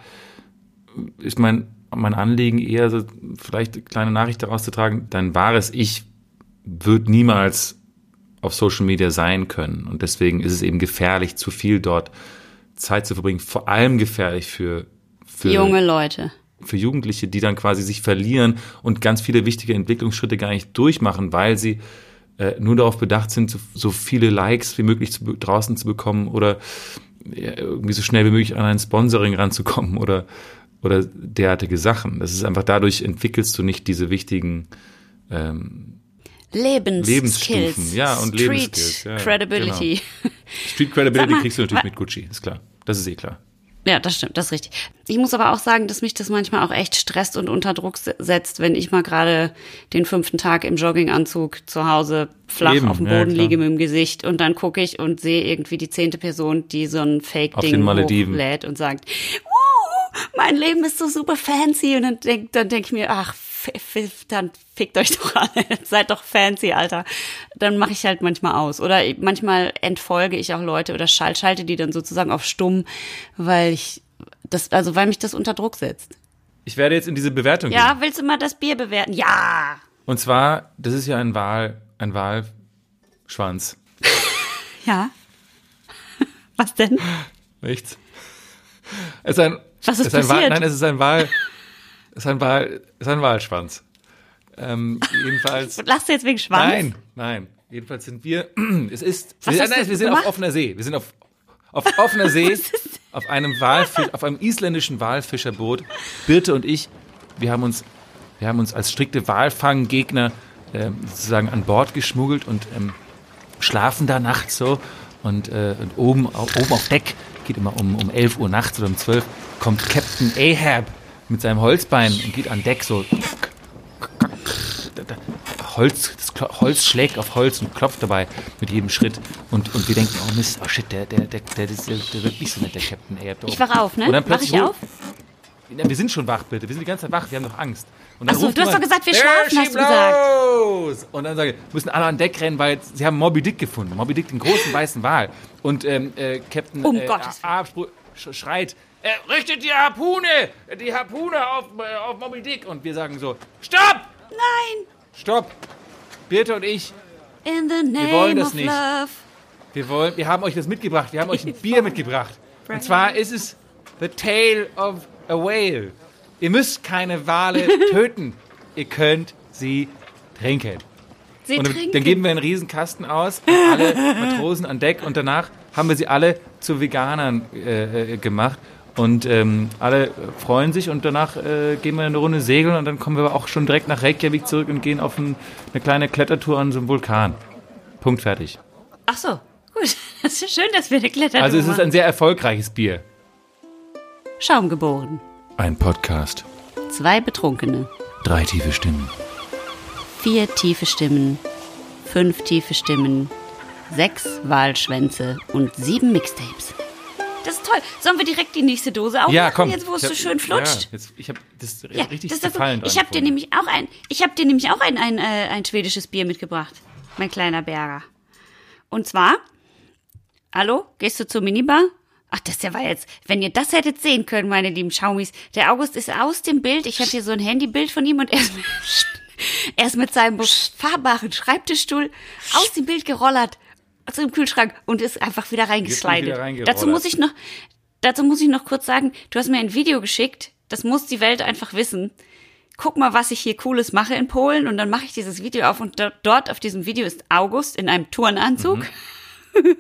ist mein mein Anliegen eher so vielleicht eine kleine Nachricht daraus zu tragen. Dein wahres Ich wird niemals auf Social Media sein können. Und deswegen ist es eben gefährlich, zu viel dort Zeit zu verbringen. Vor allem gefährlich für, für, Junge Leute. Für Jugendliche, die dann quasi sich verlieren und ganz viele wichtige Entwicklungsschritte gar nicht durchmachen, weil sie äh, nur darauf bedacht sind, so, so viele Likes wie möglich zu, draußen zu bekommen oder ja, irgendwie so schnell wie möglich an ein Sponsoring ranzukommen oder, oder derartige Sachen. Das ist einfach dadurch entwickelst du nicht diese wichtigen ähm, Lebensskills. Lebensstufen, ja, und Street Lebensskills, ja, Credibility. Street Credibility kriegst du natürlich mit Gucci, ist klar. Das ist eh klar. Ja, das stimmt, das ist richtig. Ich muss aber auch sagen, dass mich das manchmal auch echt stresst und unter Druck se- setzt, wenn ich mal gerade den fünften Tag im Jogginganzug zu Hause flach Eben, auf dem ja, Boden klar. liege mit dem Gesicht und dann gucke ich und sehe irgendwie die zehnte Person, die so ein Fake-Ding hochlädt und sagt, wow, mein Leben ist so super fancy und dann denk, dann denk ich mir, ach, dann fickt euch doch alle, seid doch fancy, Alter. Dann mache ich halt manchmal aus. Oder manchmal entfolge ich auch Leute oder schal schalte die dann sozusagen auf stumm, weil ich das, also weil mich das unter Druck setzt. Ich werde jetzt in diese Bewertung gehen. Ja, willst du mal das Bier bewerten? Ja! Und zwar, das ist ja ein Wahl, ein Wahlschwanz. Ja. Was denn? Nichts. Es ist ein, Was ist es ein Wahl, passiert? nein, es ist ein Wahl, es ist ein Wahl, es ist ein Wahlschwanz. Ähm, jedenfalls. Lachst du jetzt wegen Schwanz? Nein, nein. Jedenfalls sind wir, es ist, Was wir, nein, wir sind auf gemacht? offener See. Wir sind auf, auf offener See, auf einem Walfisch, auf einem isländischen Walfischerboot. Birte und ich, wir haben uns, wir haben uns als strikte Walfanggegner ähm, sozusagen an Bord geschmuggelt und ähm, schlafen da nachts so. Und, äh, und oben, au- oben auf Deck, geht immer um, um 11 Uhr nachts oder um 12, kommt Captain Ahab mit seinem Holzbein und geht an Deck so Holz, das Holz schlägt auf Holz und klopft dabei mit jedem Schritt. Und, und wir denken, oh Mist, oh shit, der, der, der, der, der, der wird nicht so nett, der Captain da Ich wach auf, ne? Und dann plötzlich ich ru- auf? Ja, wir sind schon wach, bitte. Wir sind die ganze Zeit wach, wir haben doch Angst. Und dann Ach so, ruft du hast doch gesagt, wir "There schlafen, hast du gesagt." Und dann sage ich, müssen alle an Deck rennen, weil sie haben Moby Dick gefunden. Moby Dick, den großen weißen Wal. Und ähm, äh, Captain Um äh, spru- sch schreit, äh, richtet die Harpune, die Harpune auf, äh, auf Moby Dick. Und wir sagen so, stopp! Nein! Stopp! Birte und ich, In the name wollen das nicht. love. wir, wollen, wir haben euch das mitgebracht. Wir haben euch ein Bier mitgebracht. Und zwar ist es The Tale of a Whale. Ihr müsst keine Wale töten. Ihr könnt sie trinken. Sie Und trinken. dann geben wir einen riesen Kasten aus, alle Matrosen an Deck und danach haben wir sie alle zu Veganern äh, äh, gemacht. Und ähm, alle freuen sich und danach äh, gehen wir eine Runde segeln und dann kommen wir aber auch schon direkt nach Reykjavik zurück und gehen auf ein, eine kleine Klettertour an so einem Vulkan. Punkt fertig. Ach so, gut. Das ist schön, dass wir eine Klettertour Also es ist ein sehr erfolgreiches Bier. Schaum geboren. Ein Podcast. Zwei Betrunkene. Drei tiefe Stimmen. Vier tiefe Stimmen, fünf tiefe Stimmen, sechs Wahlschwänze und sieben Mixtapes. Das ist toll. Sollen wir direkt die nächste Dose aufmachen, Ja, komm. jetzt wo es so schön flutscht? Ja, jetzt, ich habe das Ja, richtig das doch gefallen. Ich habe dir nämlich auch ein, ich habe dir nämlich auch ein, ein, äh, ein schwedisches Bier mitgebracht, mein kleiner Berger. Und zwar, hallo, gehst du zur Minibar? Ach, das der war jetzt, wenn ihr das hättet sehen können, meine lieben Schaumis. Der August ist aus dem Bild. Ich habe hier so ein Handybild von ihm und er ist, mit- er ist mit seinem fahrbaren Schreibtischstuhl aus dem Bild gerollert zum Kühlschrank und ist einfach wieder reingeslidet. Dazu muss ich noch, dazu muss ich noch kurz sagen, du hast mir ein Video geschickt. Das muss die Welt einfach wissen. Guck mal, was ich hier Cooles mache in Polen. Und dann mache ich dieses Video auf und do- dort auf diesem Video ist August in einem Turnanzug. Mhm.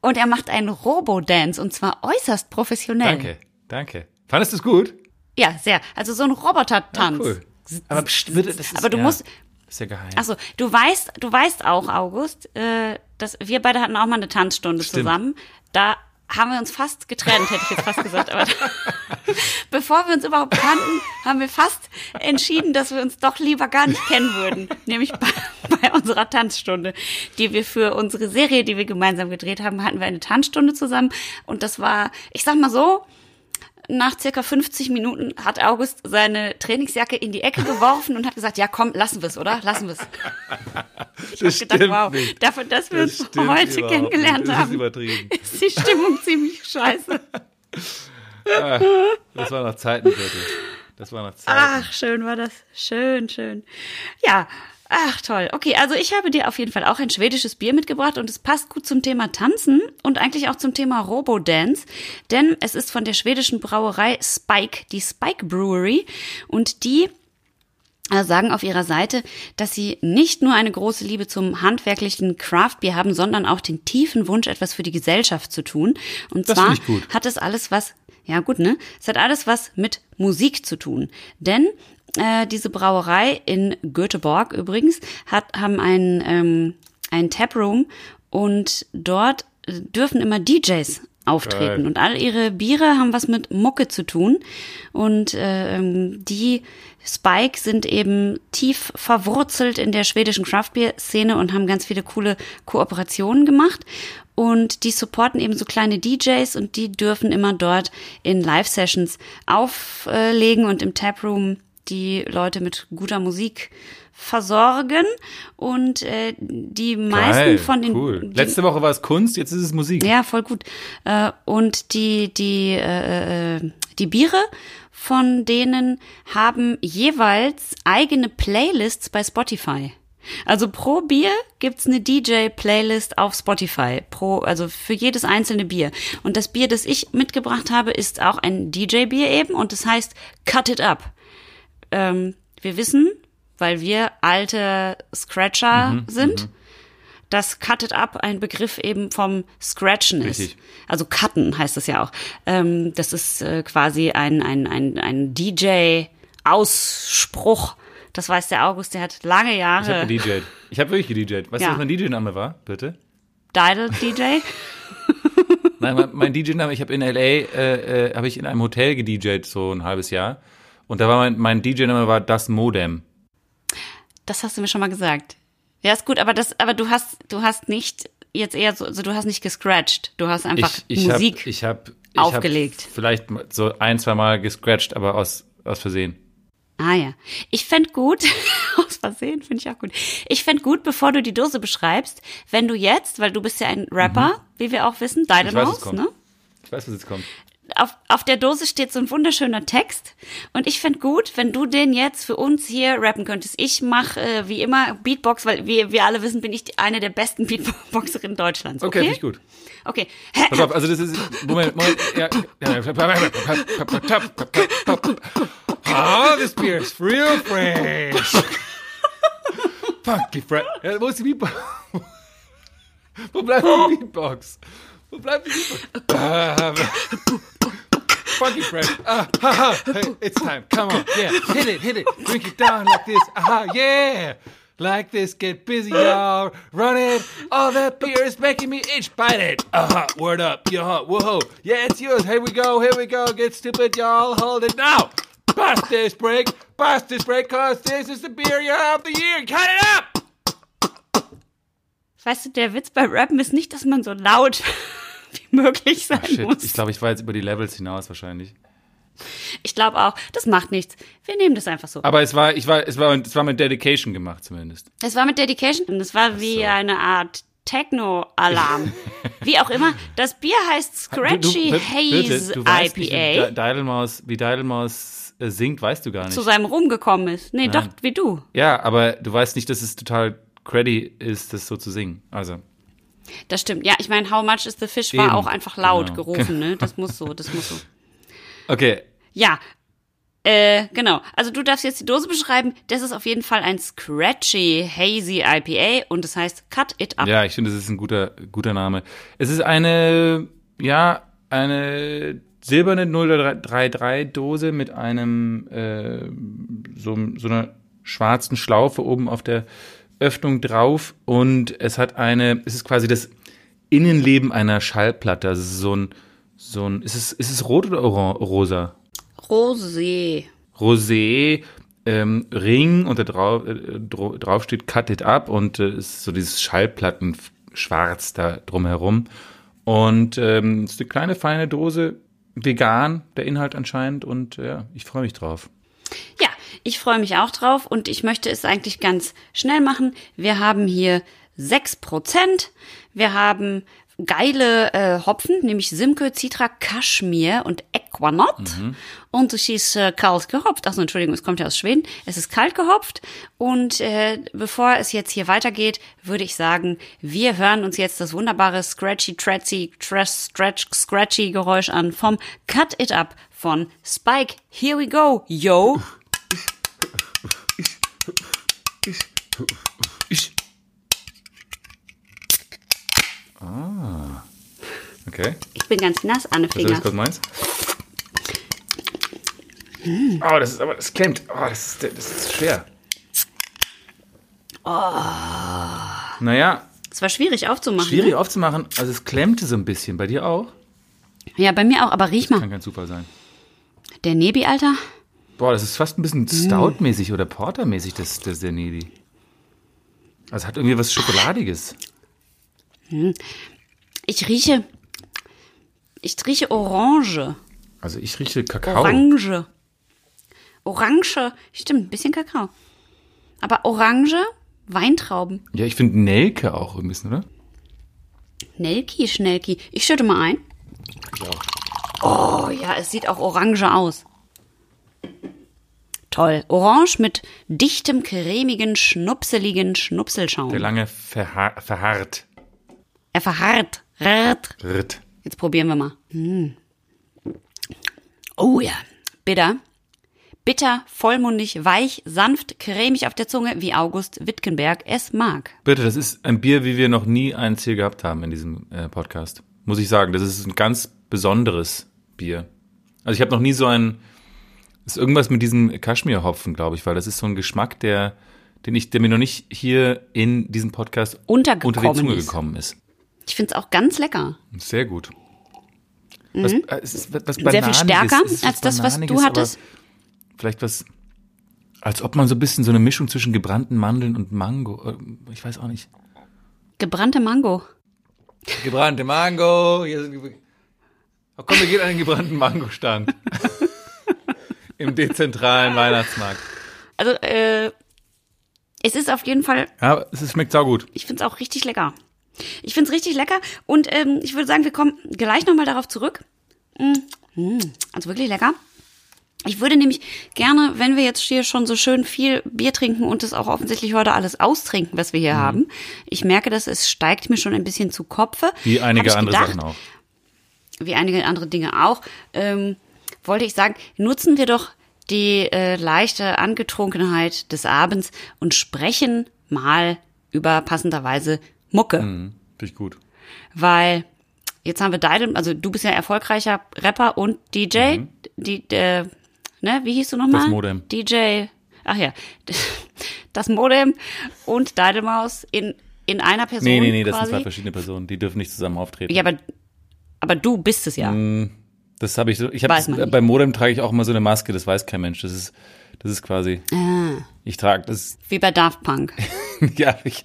und er macht einen Robo-Dance und zwar äußerst professionell. Danke, danke. Fandest du es gut? Ja, sehr. Also so ein Roboter-Tanz. Cool. Aber, pst, bitte, das ist, Aber du ja, musst- ist ja geheim. Achso, du weißt, du weißt auch, August, äh, dass wir beide hatten auch mal eine Tanzstunde Stimmt. zusammen. Da haben wir uns fast getrennt, hätte ich jetzt fast gesagt. Aber bevor wir uns überhaupt kannten, haben wir fast entschieden, dass wir uns doch lieber gar nicht kennen würden. Nämlich bei, bei unserer Tanzstunde, die wir für unsere Serie, die wir gemeinsam gedreht haben, hatten wir eine Tanzstunde zusammen. Und das war, ich sag mal so, nach circa 50 Minuten hat August seine Trainingsjacke in die Ecke geworfen und hat gesagt, ja komm, lassen wir es, oder? Lassen wir es. das gedacht, wow, dafür, dass wir uns stimmt heute kennengelernt nicht. Das haben, ist ist die Stimmung ziemlich scheiße. Das war noch Zeitenviertel. Das war noch Zeiten. Ach, schön war das. Schön, schön. Ja, ach toll. Okay, also ich habe dir auf jeden Fall auch ein schwedisches Bier mitgebracht und es passt gut zum Thema Tanzen und eigentlich auch zum Thema Robo-Dance, denn es ist von der schwedischen Brauerei Spike, die Spike Brewery und die äh, sagen auf ihrer Seite, dass sie nicht nur eine große Liebe zum handwerklichen Craftbier haben, sondern auch den tiefen Wunsch, etwas für die Gesellschaft zu tun. Und Das zwar hat es alles was, ja gut, ne? Es hat alles was mit Musik zu tun. Denn äh, diese Brauerei in Göteborg übrigens hat, haben einen, ähm, einen Taproom und dort äh, dürfen immer DJs auftreten. Geil. Und all ihre Biere haben was mit Mucke zu tun. Und äh, ähm, die Spike sind eben tief verwurzelt in der schwedischen Craftbeer-Szene und haben ganz viele coole Kooperationen gemacht. Und die supporten eben so kleine DJs und die dürfen immer dort in Live-Sessions auflegen und im Taproom die Leute mit guter Musik versorgen. Und äh, die meisten Geil, von den cool. die, Letzte Woche war es Kunst, jetzt ist es Musik. ja, voll gut. Äh, und die, die, äh, äh, die Biere von denen haben jeweils eigene Playlists bei Spotify. Also pro Bier gibt's eine DJ-Playlist auf Spotify. Pro, also für jedes einzelne Bier. Und das Bier, das ich mitgebracht habe, ist auch ein DJ-Bier eben und das heißt Cut It Up. Ähm, wir wissen, weil wir alte Scratcher Mhm, sind, dass Cut It Up ein Begriff eben vom Scratchen ist. Richtig. Also Cutten heißt es ja auch. Ähm, das ist äh, quasi ein, ein, ein, ein DJ-Ausspruch. Das weiß der August, der hat lange Ich habe Jahre gedjed. Ich habe wirklich gedjed. Weißt Ja. du, was mein DJ-Name war, bitte? Dial DJ. Nein, mein, mein DJ-Name, ich habe in L.A., äh, äh, habe ich in einem Hotel gedjed, so ein halbes Jahr. Und da war mein, mein DJ-Name war Das Modem. Das hast du mir schon mal gesagt. Ja, ist gut, aber das, aber du hast, du hast nicht jetzt eher so, also du hast nicht gescratcht. Du hast einfach ich ich Musik. Hab, ich habe ich aufgelegt. Hab vielleicht so ein, zwei Mal gescratcht, aber aus, aus Versehen. Ah ja. Ich fänd gut, aus Versehen finde ich auch gut. Ich fänd gut, bevor du die Dose beschreibst, wenn du jetzt, weil du bist ja ein Rapper, wie wir auch wissen, Mhm. Was kommt. ne? Ich weiß, was jetzt kommt. Auf, auf der Dose steht so ein wunderschöner Text und ich fänd gut, wenn du den jetzt für uns hier rappen könntest. Ich mache äh, wie immer Beatbox, weil wir, wir alle wissen, bin ich eine der besten Beatboxerinnen Deutschlands. Okay, Okay, finde ich gut. Okay. Pass auf, also das ist. Moment, Moment. Ja, ja. Ah, this beer is real fresh. Funky fresh. Ja, wo ist die Beatbox? Wo bleibt die Beatbox? Wo bleibt die? Ah, Funky fresh. Ah, haha. Hey, it's time. Come on. Yeah. Hit it, hit it. Drink it down like this. Aha, yeah. Like this, get busy, y'all. Run it. All that beer is making me itch. Bite it. Uh-huh. Word up. Yeah. Whoa. Yeah, it's yours. Here we go. Here we go. Get stupid, y'all. Hold it now. Bust this break, bust this break, cause this is the beer of the year. Cut it up! Weißt du, der Witz beim Rappen ist nicht, dass man so laut möglich sein Shit, muss. ich glaube, ich war jetzt über die Levels hinaus wahrscheinlich. Ich glaube auch, das macht nichts. Wir nehmen das einfach so. Aber es war, ich war, es war, es war mit Dedication gemacht zumindest. Es war mit Dedication und es war wie so. eine Art Techno-Alarm. wie auch immer. Das Bier heißt Scratchy Du- du- Haze du weißt nicht, IPA. wie wie Deidelmaus äh, singt, weißt du gar nicht. zu seinem Ruhm gekommen ist. Nee, doch, wie du. Ja, aber du weißt nicht, dass es total creddy ist, das so zu singen. Also, Das stimmt. Ja, ich meine, How Much is the Fish war Eben. auch einfach laut Genau. gerufen, ne? Das muss so, das muss so. okay. Ja. Äh, genau. Also du darfst jetzt die Dose beschreiben. Das ist auf jeden Fall ein Scratchy Hazy IPA und das heißt Cut It Up. Ja, ich finde, das ist ein guter, guter Name. Es ist eine, ja, eine silberne 033-Dose mit einem, äh, so, so einer schwarzen Schlaufe oben auf der Öffnung drauf und es hat eine, es ist quasi das Innenleben einer Schallplatte. Also so ein, so ein, ist es, ist es rot oder oran, rosa? Rosé. Rosé ähm, Ring und da drauf, äh, drauf steht Cut It Up und äh, ist so dieses Schallplattenschwarz da drumherum. Und ähm, ist eine kleine feine Dose, vegan, der Inhalt anscheinend und ja, ich freue mich drauf. Ja, ich freue mich auch drauf und ich möchte es eigentlich ganz schnell machen. Wir haben hier 6%. Wir haben geile äh, Hopfen, nämlich Simcoe, Citra, Kaschmir und Equanot. Und es ist äh, kalt gehopft. Achso, Entschuldigung, es kommt ja aus Schweden. Es ist kalt gehopft. Und äh, bevor es jetzt hier weitergeht, würde ich sagen, wir hören uns jetzt das wunderbare Scratchy, Tratzy, Trash, Stretch, Scratchy Geräusch an vom Cut It Up von Spike. Here we go, yo! Ich. Ah. Okay. Ich bin ganz nass an den Was ist Finger. gerade meins? Oh, das ist aber, das klemmt. Oh, das ist, das ist schwer. Naja, Es war schwierig aufzumachen. schwierig Ne? aufzumachen. Also es klemmte so ein bisschen. Bei dir auch? Ja, bei mir auch, aber riech mal. Kann kein Zufall sein. Der Nebi, Alter. Boah, das ist fast ein bisschen Stout-mäßig oder Porter-mäßig, das, das der Nedi. Also hat irgendwie was Schokoladiges. Ich rieche. Ich rieche Orange. Also ich rieche Kakao. Orange. Orange. Stimmt, ein bisschen Kakao. Aber Orange, Weintrauben. Ja, ich finde Nelke auch ein bisschen, oder? Nelki, Schnelki. Ich schütte mal ein. Oh ja, es sieht auch orange aus. Toll. Orange mit dichtem, cremigen, schnupseligen Schnupselschaum. Der lange verha verharrt. er verharrt. Rrrt. Ritt. Jetzt probieren wir mal. Hm. Oh ja, bitter. Bitter, vollmundig, weich, sanft, cremig auf der Zunge, wie August Wittgenberg es mag. Bitte, das ist ein Bier, wie wir noch nie eins hier gehabt haben in diesem äh, Podcast. Muss ich sagen, das ist ein ganz besonderes Bier. Also ich habe noch nie so ein, ist irgendwas mit diesem Kaschmirhopfen, glaube ich, weil das ist so ein Geschmack, der, den ich, der mir noch nicht hier in diesem Podcast Untergekommen unter die Zunge ist. gekommen ist. Ich finde es auch ganz lecker. Sehr gut. Was, äh, ist was Mhm. Sehr viel stärker als das, was du hattest. Vielleicht was, als ob man so ein bisschen so eine Mischung zwischen gebrannten Mandeln und Mango, äh, ich weiß auch nicht. Gebrannte Mango. Gebrannte Mango. Hier sind oh, komm, wir gehen an den gebrannten Mangostand. Im dezentralen Weihnachtsmarkt. Also, äh, es ist auf jeden Fall, Ja, es schmeckt saugut. ich finde es auch richtig lecker. Ich finde es richtig lecker und ähm, ich würde sagen, wir kommen gleich nochmal darauf zurück. Mm, mm, also wirklich lecker. Ich würde nämlich gerne, wenn wir jetzt hier schon so schön viel Bier trinken und es auch offensichtlich heute alles austrinken, was wir Mhm. hier haben. Ich merke, dass es steigt mir schon ein bisschen zu Kopfe. Wie einige andere gedacht, Sachen auch. wie einige andere Dinge auch, ähm, wollte ich sagen, nutzen wir doch die äh, leichte Angetrunkenheit des Abends und sprechen mal über passenderweise Mucke. Finde ich gut. Weil jetzt haben wir Deidel, also du bist ja erfolgreicher Rapper und DJ. Die, äh, ne, wie hieß du nochmal? Das Modem. DJ, ach ja, das Modem und Deidelmaus in, in einer Person. Nee, nee, nee, das quasi. sind zwei verschiedene Personen. Die dürfen nicht zusammen auftreten. Ja, aber, aber du bist es ja. Mm. Das habe ich so. Ich habe beim Modem trage ich auch immer so eine Maske. Das weiß kein Mensch. Das ist, das ist quasi. Ah, Ich trage das. wie bei Daft Punk. ja, ich,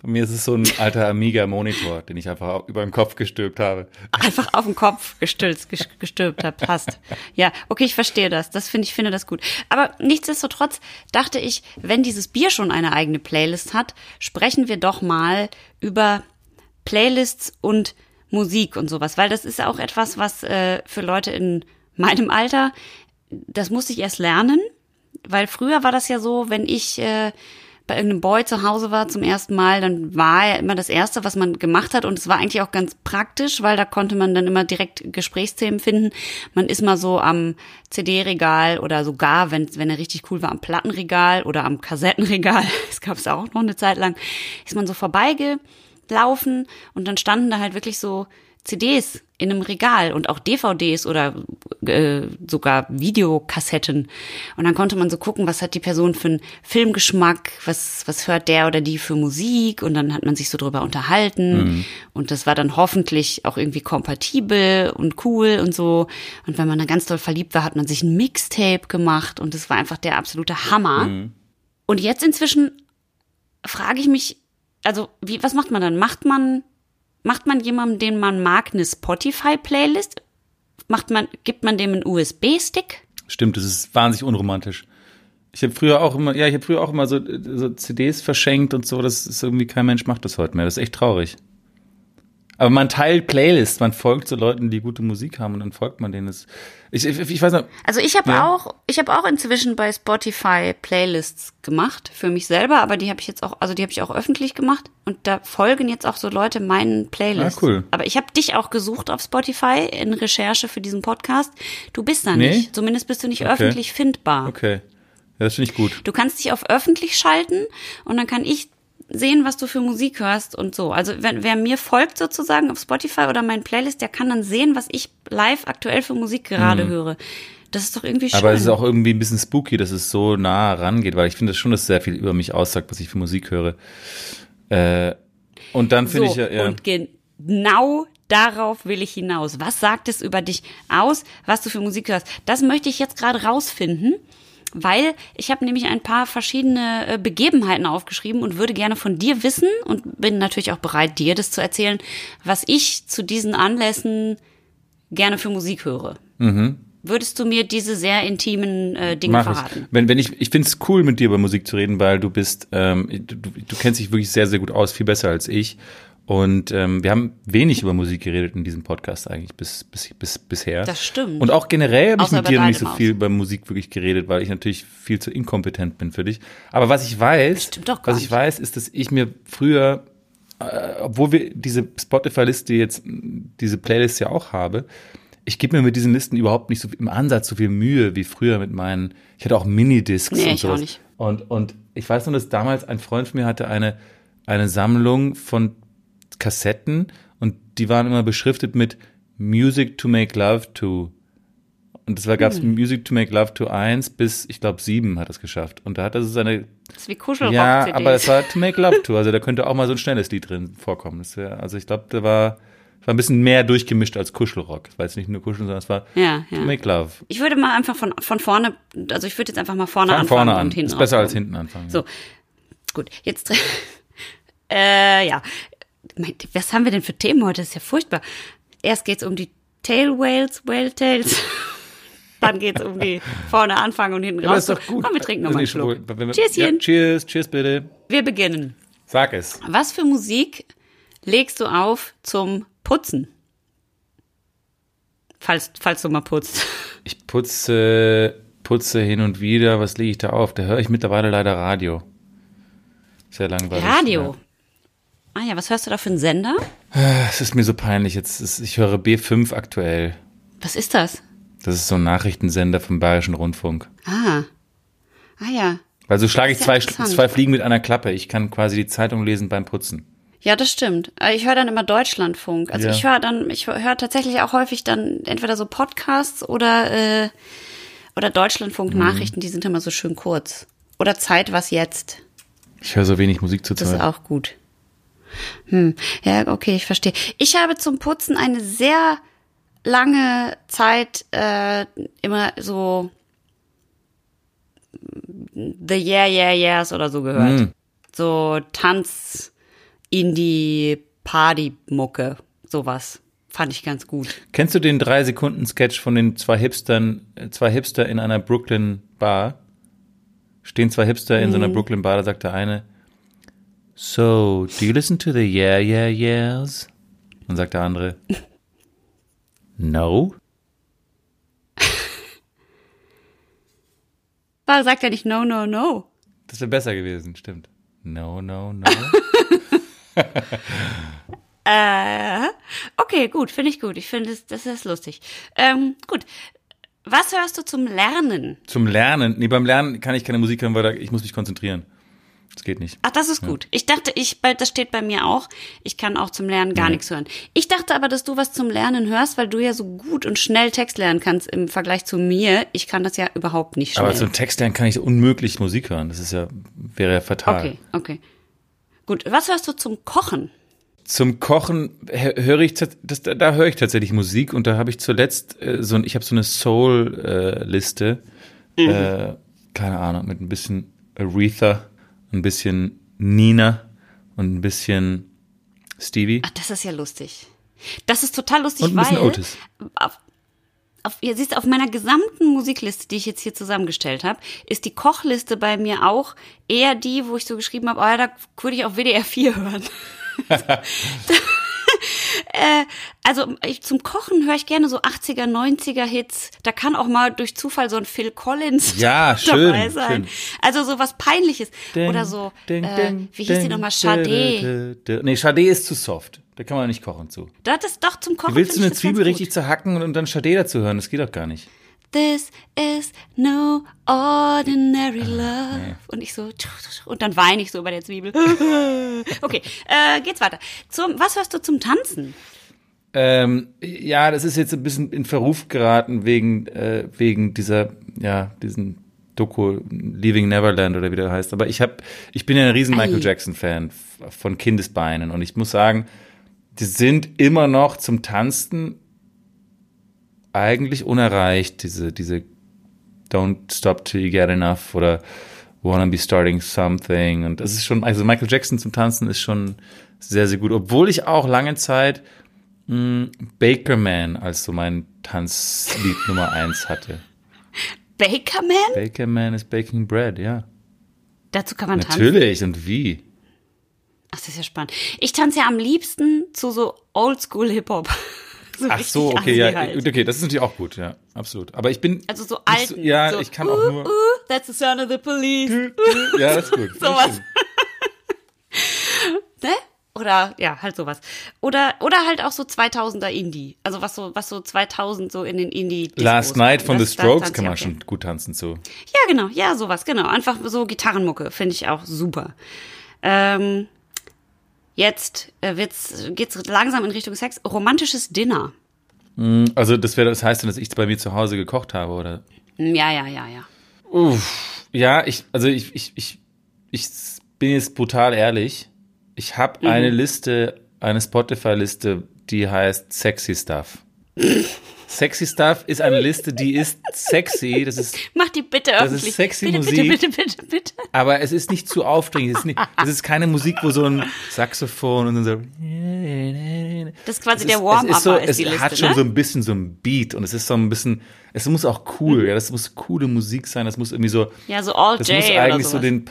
bei mir ist es so ein alter Amiga-Monitor, den ich einfach über den Kopf gestülpt habe. Einfach auf den Kopf gestülzt, ges- gestülpt hat, passt. Ja, okay, ich verstehe das. Das finde ich finde das gut. Aber nichtsdestotrotz dachte ich, wenn dieses Bier schon eine eigene Playlist hat, sprechen wir doch mal über Playlists und Musik und sowas, weil das ist auch etwas, was äh, für Leute in meinem Alter, das musste ich erst lernen, weil früher war das ja so, wenn ich äh, bei irgendeinem Boy zu Hause war zum ersten Mal, dann war er immer das Erste, was man gemacht hat. Und es war eigentlich auch ganz praktisch, weil da konnte man dann immer direkt Gesprächsthemen finden. Man ist mal so am CD-Regal oder sogar, wenn, wenn er richtig cool war, am Plattenregal oder am Kassettenregal, das gab es auch noch eine Zeit lang, ist man so vorbeigelaufen und dann standen da halt wirklich so CDs in einem Regal und auch DVDs oder äh, sogar Videokassetten. Und dann konnte man so gucken, was hat die Person für einen Filmgeschmack, was, was hört der oder die für Musik und dann hat man sich so drüber unterhalten. Und das war dann hoffentlich auch irgendwie kompatibel und cool und so. Und wenn man dann ganz doll verliebt war, hat man sich ein Mixtape gemacht und das war einfach der absolute Hammer. Und jetzt inzwischen frage ich mich, also wie, was macht man dann? Macht man Macht man jemandem, den man mag, eine Spotify-Playlist? Macht man, gibt man dem einen USB-Stick? Stimmt, das ist wahnsinnig unromantisch. Ich habe früher auch immer, ja, ich habe früher auch immer so, so CDs verschenkt und so. Das ist irgendwie kein Mensch macht das heute mehr. Das ist echt traurig. Aber man teilt Playlists, man folgt so Leuten, die gute Musik haben und dann folgt man denen. Ich, ich, ich weiß noch, Also ich habe Ja. auch, ich habe auch inzwischen bei Spotify Playlists gemacht für mich selber, aber die habe ich jetzt auch, also die habe ich auch öffentlich gemacht und da folgen jetzt auch so Leute meinen Playlists. Ah, cool. Aber ich habe dich auch gesucht auf Spotify in Recherche für diesen Podcast. Du bist da Nee? nicht. Zumindest bist du nicht Okay. öffentlich findbar. okay, ja, das finde ich gut. Du kannst dich auf öffentlich schalten und dann kann ich sehen, was du für Musik hörst und so. Also wenn, wer mir folgt sozusagen auf Spotify oder meinen Playlist, der kann dann sehen, was ich live aktuell für Musik gerade höre. Das ist doch irgendwie schön. Mhm. Aber es ist auch irgendwie ein bisschen spooky, dass es so nah rangeht, weil ich finde das schon, dass sehr viel über mich aussagt, was ich für Musik höre. Äh, und dann finde so, ich ja, ja Und genau darauf will ich hinaus. Was sagt es über dich aus, was du für Musik hörst? Das möchte ich jetzt gerade rausfinden, weil ich habe nämlich ein paar verschiedene äh, Begebenheiten aufgeschrieben und würde gerne von dir wissen und bin natürlich auch bereit, dir das zu erzählen, was ich zu diesen Anlässen gerne für Musik höre. Würdest du mir diese sehr intimen äh, Dinge Mach verraten? ich. Wenn, wenn ich, ich finde es cool, mit dir über Musik zu reden, weil du bist, ähm, du du kennst dich wirklich sehr, sehr gut aus, viel besser als ich. Und ähm, wir haben wenig über Musik geredet in diesem Podcast eigentlich bis, bis, bis bisher. Das stimmt. Und auch generell habe ich mit dir noch nicht so viel über Musik wirklich geredet, weil ich natürlich viel zu inkompetent bin für dich. Aber was ich weiß, doch was ich nicht. weiß, ist, dass ich mir früher, äh, obwohl wir diese Spotify-Liste jetzt, diese Playlist ja auch habe, ich gebe mir mit diesen Listen überhaupt nicht so im Ansatz so viel Mühe wie früher mit meinen, ich hatte auch Minidiscs Nee, und ich auch sowas. nicht. Und, und ich weiß nur, dass damals ein Freund von mir hatte eine, eine Sammlung von Kassetten und die waren immer beschriftet mit Music to make love to. Und das war gab's Hm. Music to make love to 1 bis, ich glaube, 7 hat es geschafft. Und da hat er so seine, Das ist wie Kuschelrock-CDs. ja, aber es war to make love to, also da könnte auch mal so ein schnelles Lied drin vorkommen. Das wär, also ich glaube, da war, war ein bisschen mehr durchgemischt als Kuschelrock. Es war jetzt nicht nur Kuscheln, sondern es war Ja, to ja. make love. Ich würde mal einfach von, von vorne, also ich würde jetzt einfach mal vorne Fang anfangen vorne an. und hinten Ist besser als rauskommen. hinten anfangen. So, gut, jetzt, äh, ja. Mein, Was haben wir denn für Themen heute? Das ist ja furchtbar. Erst geht's um die Tail Whales, Whale Tails. Dann geht's um die vorne anfangen und hinten Ja, aber raus. ist doch gut. Komm, wir trinken noch Also mal einen Schluck. wir- Cheerschen. Ja, cheers, cheers bitte. Wir beginnen. Sag es. Was für Musik legst du auf zum Putzen? Falls, falls du mal putzt. Ich putze, putze hin und wieder. Was lege ich da auf? Da höre ich mittlerweile leider Radio. Sehr langweilig. Radio. Ah ja, was hörst du da für einen Sender? Ja. Es ist mir so peinlich. Jetzt ist, ich höre B5 aktuell. Was ist das? Das ist so ein Nachrichtensender vom Bayerischen Rundfunk. Ah. Ah ja. Weil so schlage ich zwei, zwei Fliegen mit einer Klappe. Ich kann quasi die Zeitung lesen beim Putzen. Ja, das stimmt. Aber Ich höre dann immer Deutschlandfunk. Also Ja. ich höre dann, ich höre tatsächlich auch häufig dann entweder so Podcasts oder äh, oder Deutschlandfunk-Nachrichten, die sind immer so schön kurz. Oder Zeit, was jetzt. Ich höre so wenig Musik Das ist zurzeit. auch gut. Hm. Ja, okay, ich verstehe. Ich habe zum Putzen eine sehr lange Zeit äh, immer so The Yeah Yeah Yeahs oder so gehört. Hm. So Tanz, Indie, Party-Mucke, sowas. Fand ich ganz gut. Kennst du den drei Sekunden Sketch von den zwei Hipstern, zwei Hipster in einer Brooklyn Bar? Stehen zwei Hipster in so einer Brooklyn Bar, da sagt der eine, So, do you listen to the Yeah Yeah Yeahs? Dann sagt der andere, No. Warum sagt er nicht No, No, No? Das wäre besser gewesen, stimmt. No, no, no. Äh, okay, gut, finde ich gut. Ich finde, das, das ist lustig. Ähm, gut. Was hörst du zum Lernen? Zum Lernen. Nee, beim Lernen kann ich keine Musik hören, weil ich muss mich konzentrieren. Das geht nicht. Ach, das ist gut. Ich dachte, ich, das steht bei mir auch. Ich kann auch zum Lernen gar Nee. nichts hören. Ich dachte aber, dass du was zum Lernen hörst, weil du ja so gut und schnell Text lernen kannst im Vergleich zu mir. Ich kann das ja überhaupt nicht schnell. Aber zum Text lernen kann ich unmöglich Musik hören. Das ist ja, wäre ja fatal. okay, okay. Gut. Was hörst du zum Kochen? Zum Kochen hö- höre ich, das, da, da höre ich tatsächlich Musik und da habe ich zuletzt äh, so ein, ich habe so eine Soul-Liste, äh, keine Ahnung, mit ein bisschen Aretha, ein bisschen Nina und ein bisschen Stevie. Ach, das ist ja lustig. Das ist total lustig, Und ein bisschen weil Otis. auf, auf, ihr siehst, auf meiner gesamten Musikliste, die ich jetzt hier zusammengestellt habe, ist die Kochliste bei mir auch eher die, wo ich so geschrieben habe, oh ja, da würde ich auf WDR 4 hören. äh, also ich, zum Kochen höre ich gerne so 80er, 90er Hits. Da kann auch mal durch Zufall so ein Phil Collins Ja, schön, dabei sein. schön. Also so was Peinliches. Ding, Oder so, ding, äh, ding, wie hieß die nochmal? dü- Nee, Sade ist zu soft. Da kann man nicht kochen zu. Das ist doch zum Kochen. Willst du eine Zwiebel richtig zerhacken und dann Sade dazu hören? Das geht doch gar nicht. This is no ordinary Ah, love. Und ich so, und dann weine ich so bei der Zwiebel. Okay, äh, geht's weiter. Zum, was hörst du zum Tanzen? Ähm, ja, das ist jetzt ein bisschen in Verruf geraten wegen, äh, wegen dieser, ja, diesen Doku Leaving Neverland oder wie der heißt. Aber ich hab, ich bin ja ein riesen. Michael Jackson Fan f- von Kindesbeinen und ich muss sagen, die sind immer noch zum Tanzen eigentlich unerreicht, diese, diese Don't Stop Till You Get Enough oder Wanna Be Starting Something und das ist schon, also Michael Jackson zum Tanzen ist schon sehr, sehr gut, obwohl ich auch lange Zeit mh, Baker Man als so mein Tanzlied Nummer eins hatte. Bakerman? Baker Man is Baking Bread, ja. Dazu kann man tanzen. Natürlich, und wie? Ach, das ist ja spannend. Ich tanze ja am liebsten zu so Oldschool Hip-Hop. So Ach so, okay, ja, halt. okay, das ist natürlich auch gut, ja, absolut. Aber ich bin Also so alten. So, ja, so, ich kann auch uh, nur. Uh, that's the sound of the police. Ja, das ist gut. Sowas. ne? Oder ja, halt sowas. Oder oder halt auch so 2000er Indie. Also was so was so 2000 so in den Indie Last Night von The Das- Strokes kann man auch schon gut tanzen zu. Ja, genau, ja, sowas, genau. Einfach so Gitarrenmucke, finde ich auch super. Ähm, jetzt äh, wird's, geht's langsam in Richtung Sex. Romantisches Dinner. Also das wäre, das heißt dann, dass ich bei mir zu Hause gekocht habe, oder? Hm, Ja, ja, ja, ja. Uff, ja, ich, also ich, ich, ich, ich bin jetzt brutal ehrlich. Ich habe Mhm. eine Liste, eine Spotify-Liste, die heißt Sexy Stuff. Sexy Stuff ist eine Liste, die ist sexy, das ist, Mach die bitte ist öffentlich. sexy bitte, Musik. bitte, bitte, bitte, bitte. aber es ist nicht zu aufdringlich. Es ist, nicht, es ist keine Musik, wo so ein Saxophon und dann so. Das ist quasi Es der ist, Warm-Upper es ist, so, ist es Liste, hat schon ne? so ein bisschen so ein Beat und es ist so ein bisschen, es muss auch cool, ja, das muss coole Musik sein, das muss irgendwie so, ja, so All das J muss eigentlich so den,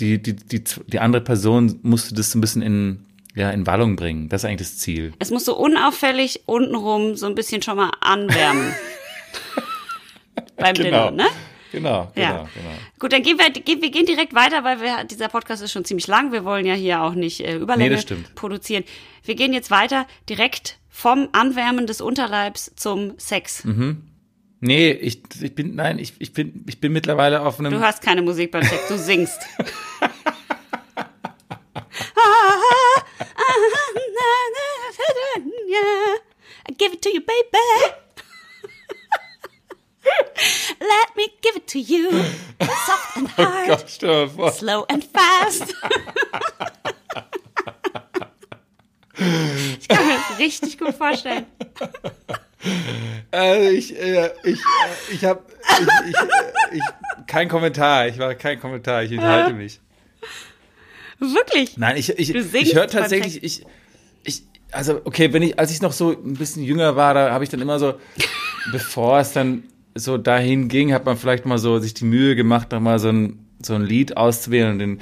die, die, die, die andere Person musste das so ein bisschen in, ja, in Wallung bringen. Das ist eigentlich das Ziel. es muss so unauffällig untenrum so ein bisschen schon mal anwärmen. Beim Dinner, ne? Genau, genau, Ja. genau. Gut, dann gehen wir, wir gehen direkt weiter, weil wir, dieser Podcast ist schon ziemlich lang. Wir wollen ja hier auch nicht äh, Überlänge Nee, produzieren. Wir gehen jetzt weiter direkt vom Anwärmen des Unterleibs zum Sex. Mhm. Nee, ich, ich bin, nein, ich, ich bin, ich bin mittlerweile auf einem, Du hörst keine Musik beim Sex, du singst. I give it to you, baby. Let me give it to you. Soft and hard, Gott, stell vor. slow and fast. ich kann mir das richtig gut vorstellen. Also ich, äh, ich, äh, ich habe, ich, ich, äh, ich, kein Kommentar. Ich mache kein Kommentar. Ich enthalte mich. Wirklich? Nein, ich, ich, ich höre tatsächlich, ich, ich, also okay, wenn ich, als ich noch so ein bisschen jünger war, da habe ich dann immer so, bevor es dann so dahin ging, hat man vielleicht mal so sich die Mühe gemacht, noch mal so ein, so ein Lied auszuwählen und den,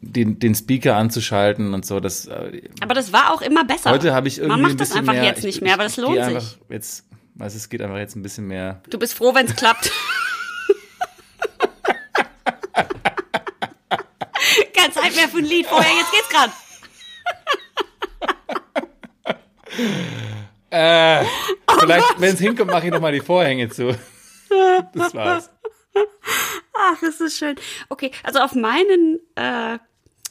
den, den Speaker anzuschalten und so. Das, äh, Aber das war auch immer besser. heute habe ich irgendwie Man macht das einfach mehr, jetzt ich- nicht mehr, aber das lohnt sich. Jetzt, also es geht einfach jetzt ein bisschen mehr. Du bist froh, wenn es klappt. Keine Zeit mehr für ein Lied vorher, jetzt geht's grad. Äh, vielleicht, wenn es hinkommt, mache ich noch mal die Vorhänge zu. Das war's. Ach, das ist schön. Okay, also auf meinen äh,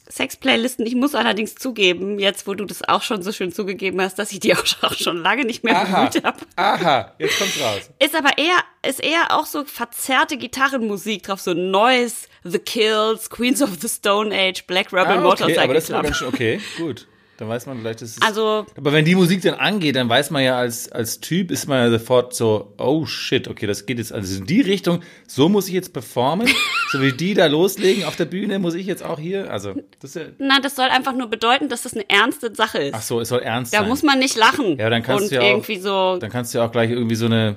Sex-Playlisten, ich muss allerdings zugeben, jetzt wo du das auch schon so schön zugegeben hast, dass ich die auch schon, auch schon lange nicht mehr bemüht habe. aha, jetzt kommt's raus. Ist aber eher, ist eher auch so verzerrte Gitarrenmusik drauf, so Noise, The Kills, Queens of the Stone Age, Black Rebel Ah, okay, Motorcycle aber das ist Club. aber ganz schön, okay, gut. Dann weiß man vielleicht, das ist. Also- aber wenn die Musik dann angeht, dann weiß man ja als, als Typ, ist man ja sofort so, oh shit, okay, das geht jetzt also in die Richtung, so muss ich jetzt performen, so wie die da loslegen auf der Bühne, muss ich jetzt auch hier, also, das ist ja, Nein, das soll einfach nur bedeuten, dass das eine ernste Sache ist. ach so, es soll ernst da sein. muss man nicht lachen. Ja, dann kannst und du ja auch- irgendwie so. dann kannst du ja auch gleich irgendwie so eine,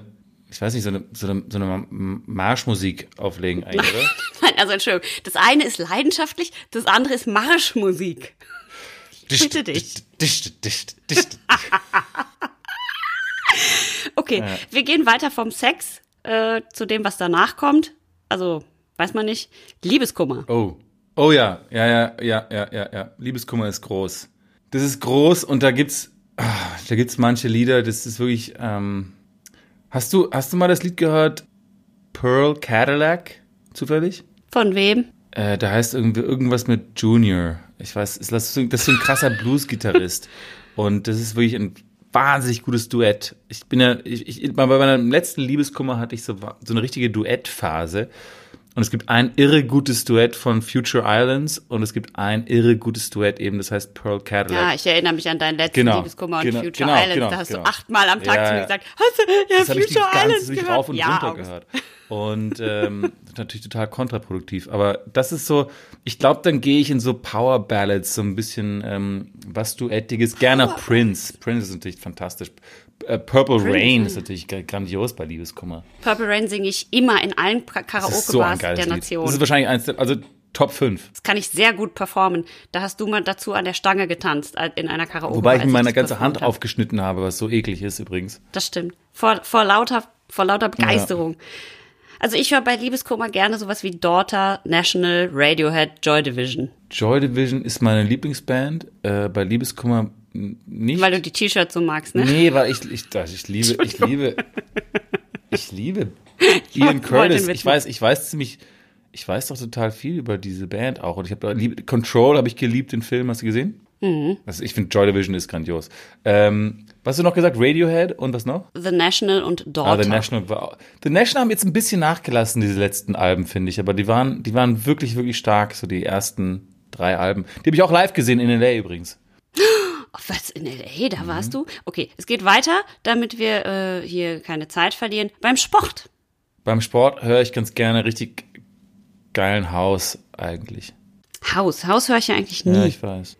ich weiß nicht, so eine, so eine, so eine Marschmusik auflegen eigentlich, oder? Nein, also Entschuldigung. Das eine ist leidenschaftlich, das andere ist Marschmusik. Bitte dich. Dicht, dicht, dicht. Okay, wir gehen weiter vom Sex äh, zu dem, was danach kommt. Also, weiß man nicht. Liebeskummer. Oh. Oh ja, ja, ja, ja, ja, ja, ja. Liebeskummer ist groß. Das ist groß und da gibt's, ah, da gibt's manche Lieder, das ist wirklich, ähm, hast du, hast du mal das Lied gehört? Pearl Cadillac, zufällig? Von wem? Äh, da heißt irgendwie irgendwas mit Junior. Ich weiß, das, ist so ein krasser Blues-Gitarrist. Und das ist wirklich ein wahnsinnig gutes Duett. Ich bin ja, ich, ich, bei meinem letzten Liebeskummer hatte ich so, so eine richtige Duettphase. Und es gibt ein irre gutes Duett von Future Islands und es gibt ein irre gutes Duett eben, das heißt Pearl Cadillac. Ja, ich erinnere mich an deinen letzten Genau, Liebeskummer und genau, Future genau, Islands. genau, da hast genau. du achtmal am Tag Ja, zu mir gesagt, hast du ja, das ich Future ganze Islands gehört? rauf und ja, runter gehört. Und ähm, natürlich total kontraproduktiv. Aber das ist so, ich glaube, dann gehe ich in so Power Ballads, so ein bisschen ähm, was Duettiges. Gerne Prince. Prince ist natürlich fantastisch. Äh, Purple Rain ist natürlich gra- grandios bei Liebeskummer. Purple Rain singe ich immer in allen so Karaoke-Bars geiles der Lied. Nation. Das ist wahrscheinlich eins, der, also Top 5. Das kann ich sehr gut performen. Da hast du mal dazu an der Stange getanzt äh, in einer Karaoke. Wobei ich mir meine ganze Hand habe. aufgeschnitten habe, was so eklig ist übrigens. Das stimmt. Vor, vor lauter, vor lauter Begeisterung. Also ich höre bei Liebeskummer gerne sowas wie Daughter, National, Radiohead, Joy Division. Joy Division ist meine Lieblingsband. Äh, bei Liebeskummer nicht. Weil du die T-Shirts so magst, ne? Nee, weil ich, ich, das- ich liebe, ich liebe, ich liebe Ian Curtis. Ich weiß, ich weiß ziemlich, ich weiß doch total viel über diese Band auch. Und ich habe Control habe ich geliebt, den Film, hast du gesehen? Mhm. Also ich finde Joy Division ist grandios. Ähm, was hast du noch gesagt? Radiohead und was noch? The National und Ah, Daughter. The National war The National haben jetzt ein bisschen nachgelassen, diese letzten Alben, finde ich. Aber die waren, die waren wirklich, wirklich stark, so die ersten drei Alben. Die habe ich auch live gesehen in L.A. übrigens. Oh, was, in L.A., da warst du? Okay, es geht weiter, damit wir äh, hier keine Zeit verlieren. Beim Sport. Beim Sport höre ich ganz gerne richtig geilen Haus eigentlich. Haus. Haus höre ich ja eigentlich nie. Ja, ich weiß.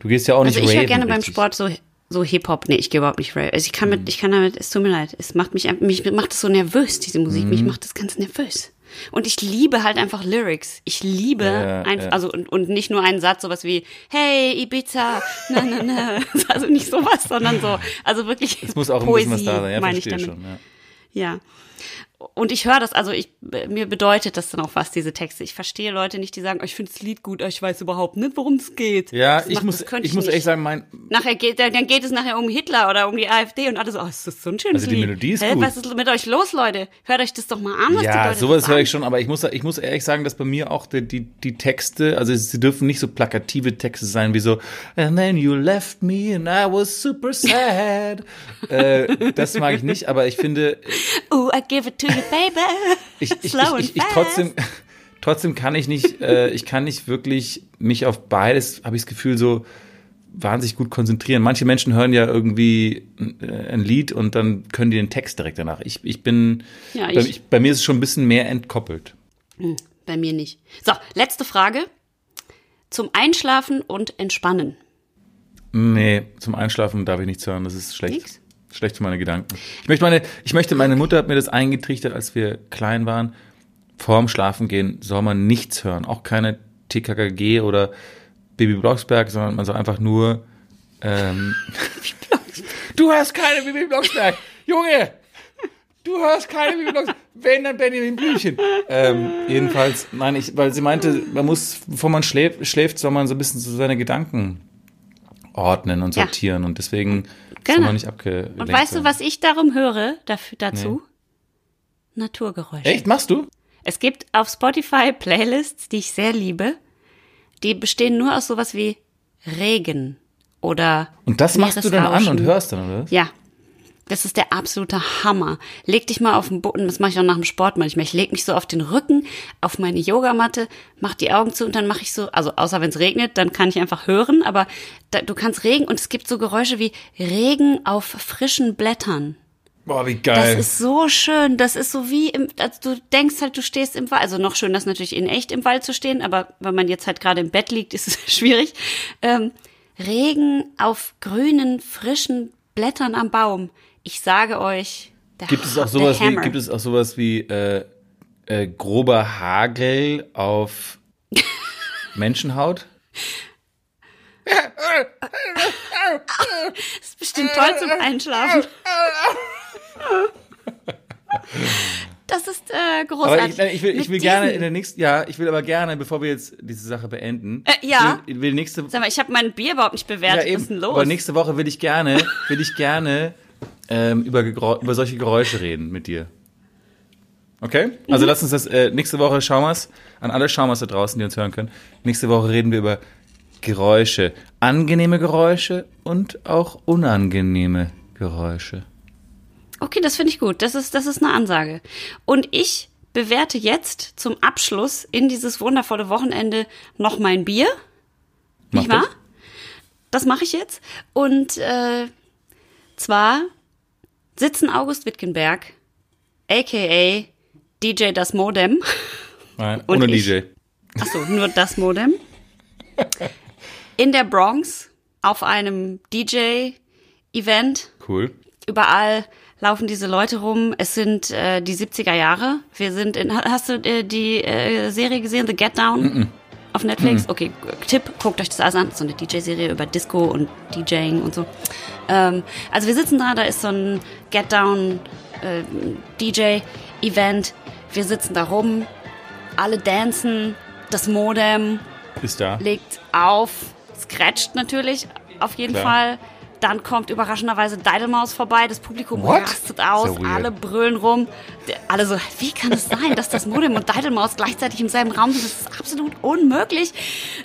Du gehst ja auch nicht also ich höre gerne beim richtig. Sport so, so Hip-Hop. Nee, ich gehe überhaupt nicht rave. Also ich kann Mhm. mit, ich kann damit, es tut mir leid. Es macht mich, mich macht das so nervös, diese Musik. Mhm. Mich macht das ganz nervös. Und ich liebe halt einfach Lyrics. Ich liebe Ja, ein, ja. also und, und nicht nur einen Satz, sowas wie Hey Ibiza, na na na, also nicht sowas, sondern so, also wirklich Es muss auch ein Poesie, bisschen was da sein. Ja, meine ich damit. schon. Ja. Ja. Und ich höre das, also ich, mir bedeutet das dann auch was, diese Texte. Ich verstehe Leute nicht, die sagen, oh, ich finde das Lied gut, aber ich weiß überhaupt nicht, worum es geht. Ja, Das ich macht- muss, könnte ich muss nicht. echt sagen, mein, Nachher geht, dann dann geht es nachher um Hitler oder um die AfD und alle so, oh, ist das so ein schönes Also die Lied. Melodie ist Hä, gut. was ist mit euch los, Leute? Hört euch das doch mal an, was die ja, Leute sowas höre ich schon, aber ich muss, ich muss ehrlich sagen, dass bei mir auch die, die, die Texte, also sie dürfen nicht so plakative Texte sein wie so And then you left me and I was super sad. äh, das mag ich nicht, aber ich finde, Oh, I give it to baby. ich, ich, ich, Slow ich, ich fast. trotzdem, trotzdem kann ich nicht, äh, ich kann nicht wirklich mich auf beides, habe ich das Gefühl, so wahnsinnig gut konzentrieren. Manche Menschen hören ja irgendwie äh, ein Lied und dann können die den Text direkt danach. Ich, ich bin, Ja, bei, ich- ich, bei mir ist es schon ein bisschen mehr entkoppelt. Hm, bei mir nicht. So, letzte Frage. Zum Einschlafen und Entspannen. Nee, zum Einschlafen darf ich nichts hören. Das ist schlecht. Nix? Schlecht für meine Gedanken. Ich möchte meine, ich möchte, meine Mutter hat mir das eingetrichtert, als wir klein waren. Vorm Schlafengehen soll man nichts hören. Auch keine TKKG oder Baby Blocksberg, sondern man soll einfach nur, ähm, du hörst keine Baby Blocksberg! Junge! Du hörst keine Baby Blocksberg! Wenn, dann Benjamin Blümchen. Ähm, jedenfalls, nein, ich, weil sie meinte, man muss, bevor man schläft, schläft, soll man so ein bisschen so seine Gedanken ordnen und Ja. sortieren und deswegen Genau. man nicht abgelenkt Und weißt du, was ich darum höre dafür, dazu? Naturgeräusche. Echt, machst du? Es gibt auf Spotify Playlists, die ich sehr liebe. Die bestehen nur aus sowas wie Regen oder Und das machst du dann an und hörst dann, oder? Ja. Das ist der absolute Hammer. Leg dich mal auf den Boden, das mache ich auch nach dem Sport manchmal. Ich leg mich so auf den Rücken, auf meine Yogamatte, mach die Augen zu und dann mache ich so, also außer wenn es regnet, dann kann ich einfach hören, aber da, du kannst Regen und es gibt so Geräusche wie Regen auf frischen Blättern. Boah, wie Das geil. ist so schön. Das ist so wie im, also du denkst halt, du stehst im Wald. Also noch schön, das natürlich in echt im Wald zu stehen, aber wenn man jetzt halt gerade im Bett liegt, ist es schwierig. Ähm, Regen auf grünen, frischen Blättern am Baum. Ich sage euch, der, gibt es auch sowas wie, gibt es auch sowas wie äh, äh, grober Hagel auf Menschenhaut? Das ist bestimmt toll zum Einschlafen. Das ist äh, Aber großartig. ich, ich will, ich will gerne in der nächsten, ja, ich will aber gerne, bevor wir jetzt diese Sache beenden, Äh, ja. ich will, will nächste, Sag mal, ich habe mein Bier überhaupt nicht ja, bewertet. eben, Was ist denn los? aber nächste Woche will ich gerne, will ich gerne ähm, über, über solche Geräusche reden mit dir. Okay? Mhm. Also lass uns das äh, nächste Woche Schaumers, an alle Schaumers da draußen, die uns hören können. Nächste Woche reden wir über Geräusche. Angenehme Geräusche und auch unangenehme Geräusche. Okay, das finde ich gut. Das ist, das ist eine Ansage. Und ich bewerte jetzt zum Abschluss in dieses wundervolle Wochenende noch mein Bier. Mach nicht wahr? das. Das mache ich jetzt. Und äh, zwar sitzen August Wittgenberg, aka DJ Das Modem. Nein, Und ohne ich- DJ. Achso, nur das Modem. In der Bronx auf einem DJ-Event. Cool. Überall laufen diese Leute rum. Es sind äh, die 70er Jahre. Wir sind in. ha- Hast du äh, die äh, Serie gesehen, The Get Down? Auf Netflix? Okay, Tipp, guckt euch das alles an. So eine DJ-Serie über Disco und DJing und so. Ähm, also wir sitzen da, da ist so ein Get Down äh, DJ-Event. Wir sitzen da rum, alle dancen, das Modem Ist da. legt auf, scratcht natürlich auf jeden Klar. Fall. Dann kommt überraschenderweise Deidelmaus vorbei, das Publikum What? rastet aus, weird. alle brüllen rum. Alle so, wie kann es sein, dass das Modem und Deidelmaus gleichzeitig im selben Raum sind? Das ist absolut unmöglich.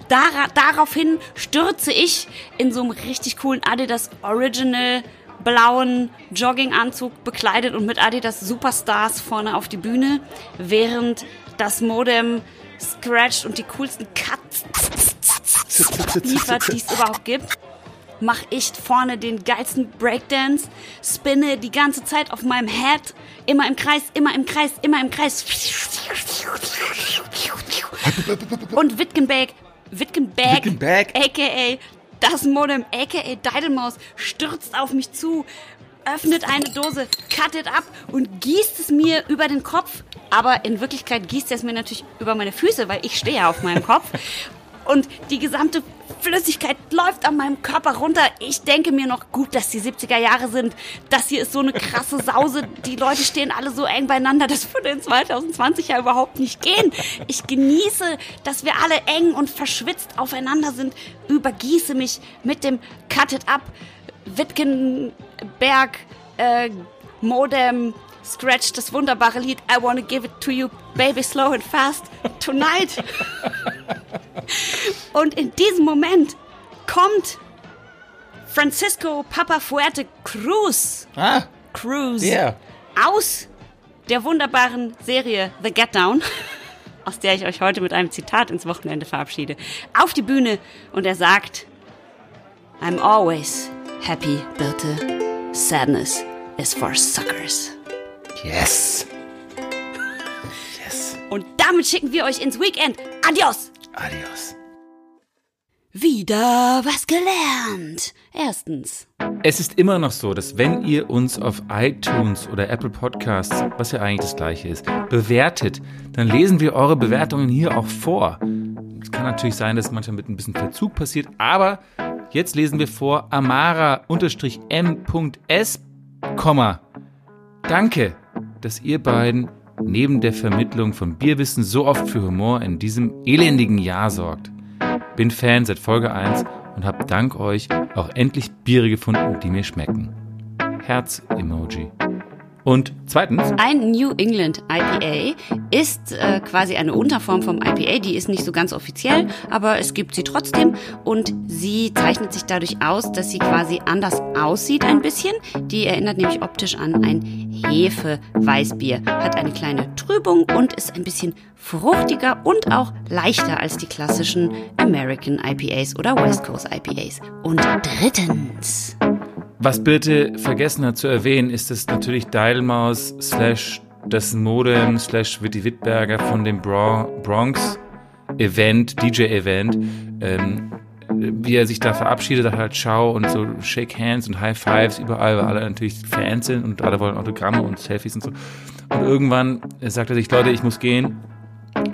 Dara daraufhin stürze ich in so einem richtig coolen Adidas Original blauen Jogginganzug bekleidet und mit Adidas Superstars vorne auf die Bühne, während das Modem scratcht und die coolsten Cuts liefert, die es überhaupt gibt, mache ich vorne den geilsten Breakdance, spinne die ganze Zeit auf meinem Head, immer im Kreis, immer im Kreis, immer im Kreis. Und Wittgenberg, Wittgenberg, Wittgenberg. aka das Modem, aka Deidelmaus, stürzt auf mich zu, öffnet eine Dose, cuttet ab und gießt es mir über den Kopf. Aber in Wirklichkeit gießt er es mir natürlich über meine Füße, weil ich stehe ja auf meinem Kopf. Und die gesamte Flüssigkeit läuft an meinem Körper runter. Ich denke mir noch, gut, dass die 70er Jahre sind. Das hier ist so eine krasse Sause. Die Leute stehen alle so eng beieinander. Das würde in 2020 ja überhaupt nicht gehen. Ich genieße, dass wir alle eng und verschwitzt aufeinander sind. Übergieße mich mit dem Cut It Up Wittgenberg äh, Modem Scratch das wunderbare Lied I Wanna Give It To You Baby Slow and Fast Tonight. Und in diesem Moment kommt Francisco Papa Fuerte Cruz, Ah, Cruz der. aus der wunderbaren Serie The Get Down, aus der ich euch heute mit einem Zitat ins Wochenende verabschiede, auf die Bühne und er sagt, I'm always happy, Birte. Sadness is for suckers. Yes. Yes. Und damit schicken wir euch ins Weekend. Adios! Adios. Wieder was gelernt. Erstens. Es ist immer noch so, dass wenn ihr uns auf iTunes oder Apple Podcasts, was ja eigentlich das gleiche ist, bewertet, dann lesen wir eure Bewertungen hier auch vor. Es kann natürlich sein, dass manchmal mit ein bisschen Verzug passiert, aber jetzt lesen wir vor amara-m.s, Danke, dass ihr beiden neben der Vermittlung von Bierwissen so oft für Humor in diesem elendigen Jahr sorgt. Bin Fan seit Folge 1 und habe dank euch auch endlich Biere gefunden, die mir schmecken. Herz-Emoji. Und zweitens. Ein New England IPA ist äh, quasi eine Unterform vom IPA. Die ist nicht so ganz offiziell, aber es gibt sie trotzdem. Und sie zeichnet sich dadurch aus, dass sie quasi anders aussieht ein bisschen. Die erinnert nämlich optisch an ein Hefe-Weißbier. Hat eine kleine Trübung und ist ein bisschen fruchtiger und auch leichter als die klassischen American IPAs oder West Coast IPAs. Und drittens. Was Birte vergessen hat zu erwähnen, ist es natürlich Dialmaus slash das Modem slash Witty Wittberger von dem Bronx Event, DJ Event, ähm, wie er sich da verabschiedet hat, halt Ciao und so Shake Hands und High Fives überall, weil alle natürlich Fans sind und alle wollen Autogramme und Selfies und so. Und irgendwann sagt er sich, Leute, ich muss gehen,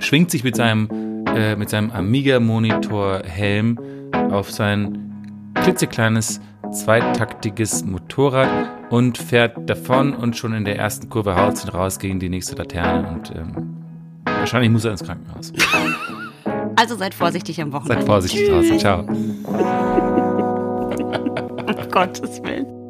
schwingt sich mit seinem, äh, mit seinem Amiga-Monitor-Helm auf sein klitzekleines zweitaktiges Motorrad und fährt davon und schon in der ersten Kurve haut es raus gegen die nächste Laterne und ähm, wahrscheinlich muss er ins Krankenhaus. Also seid vorsichtig am Wochenende. Seid vorsichtig draußen. Ciao. um Gottes Willen.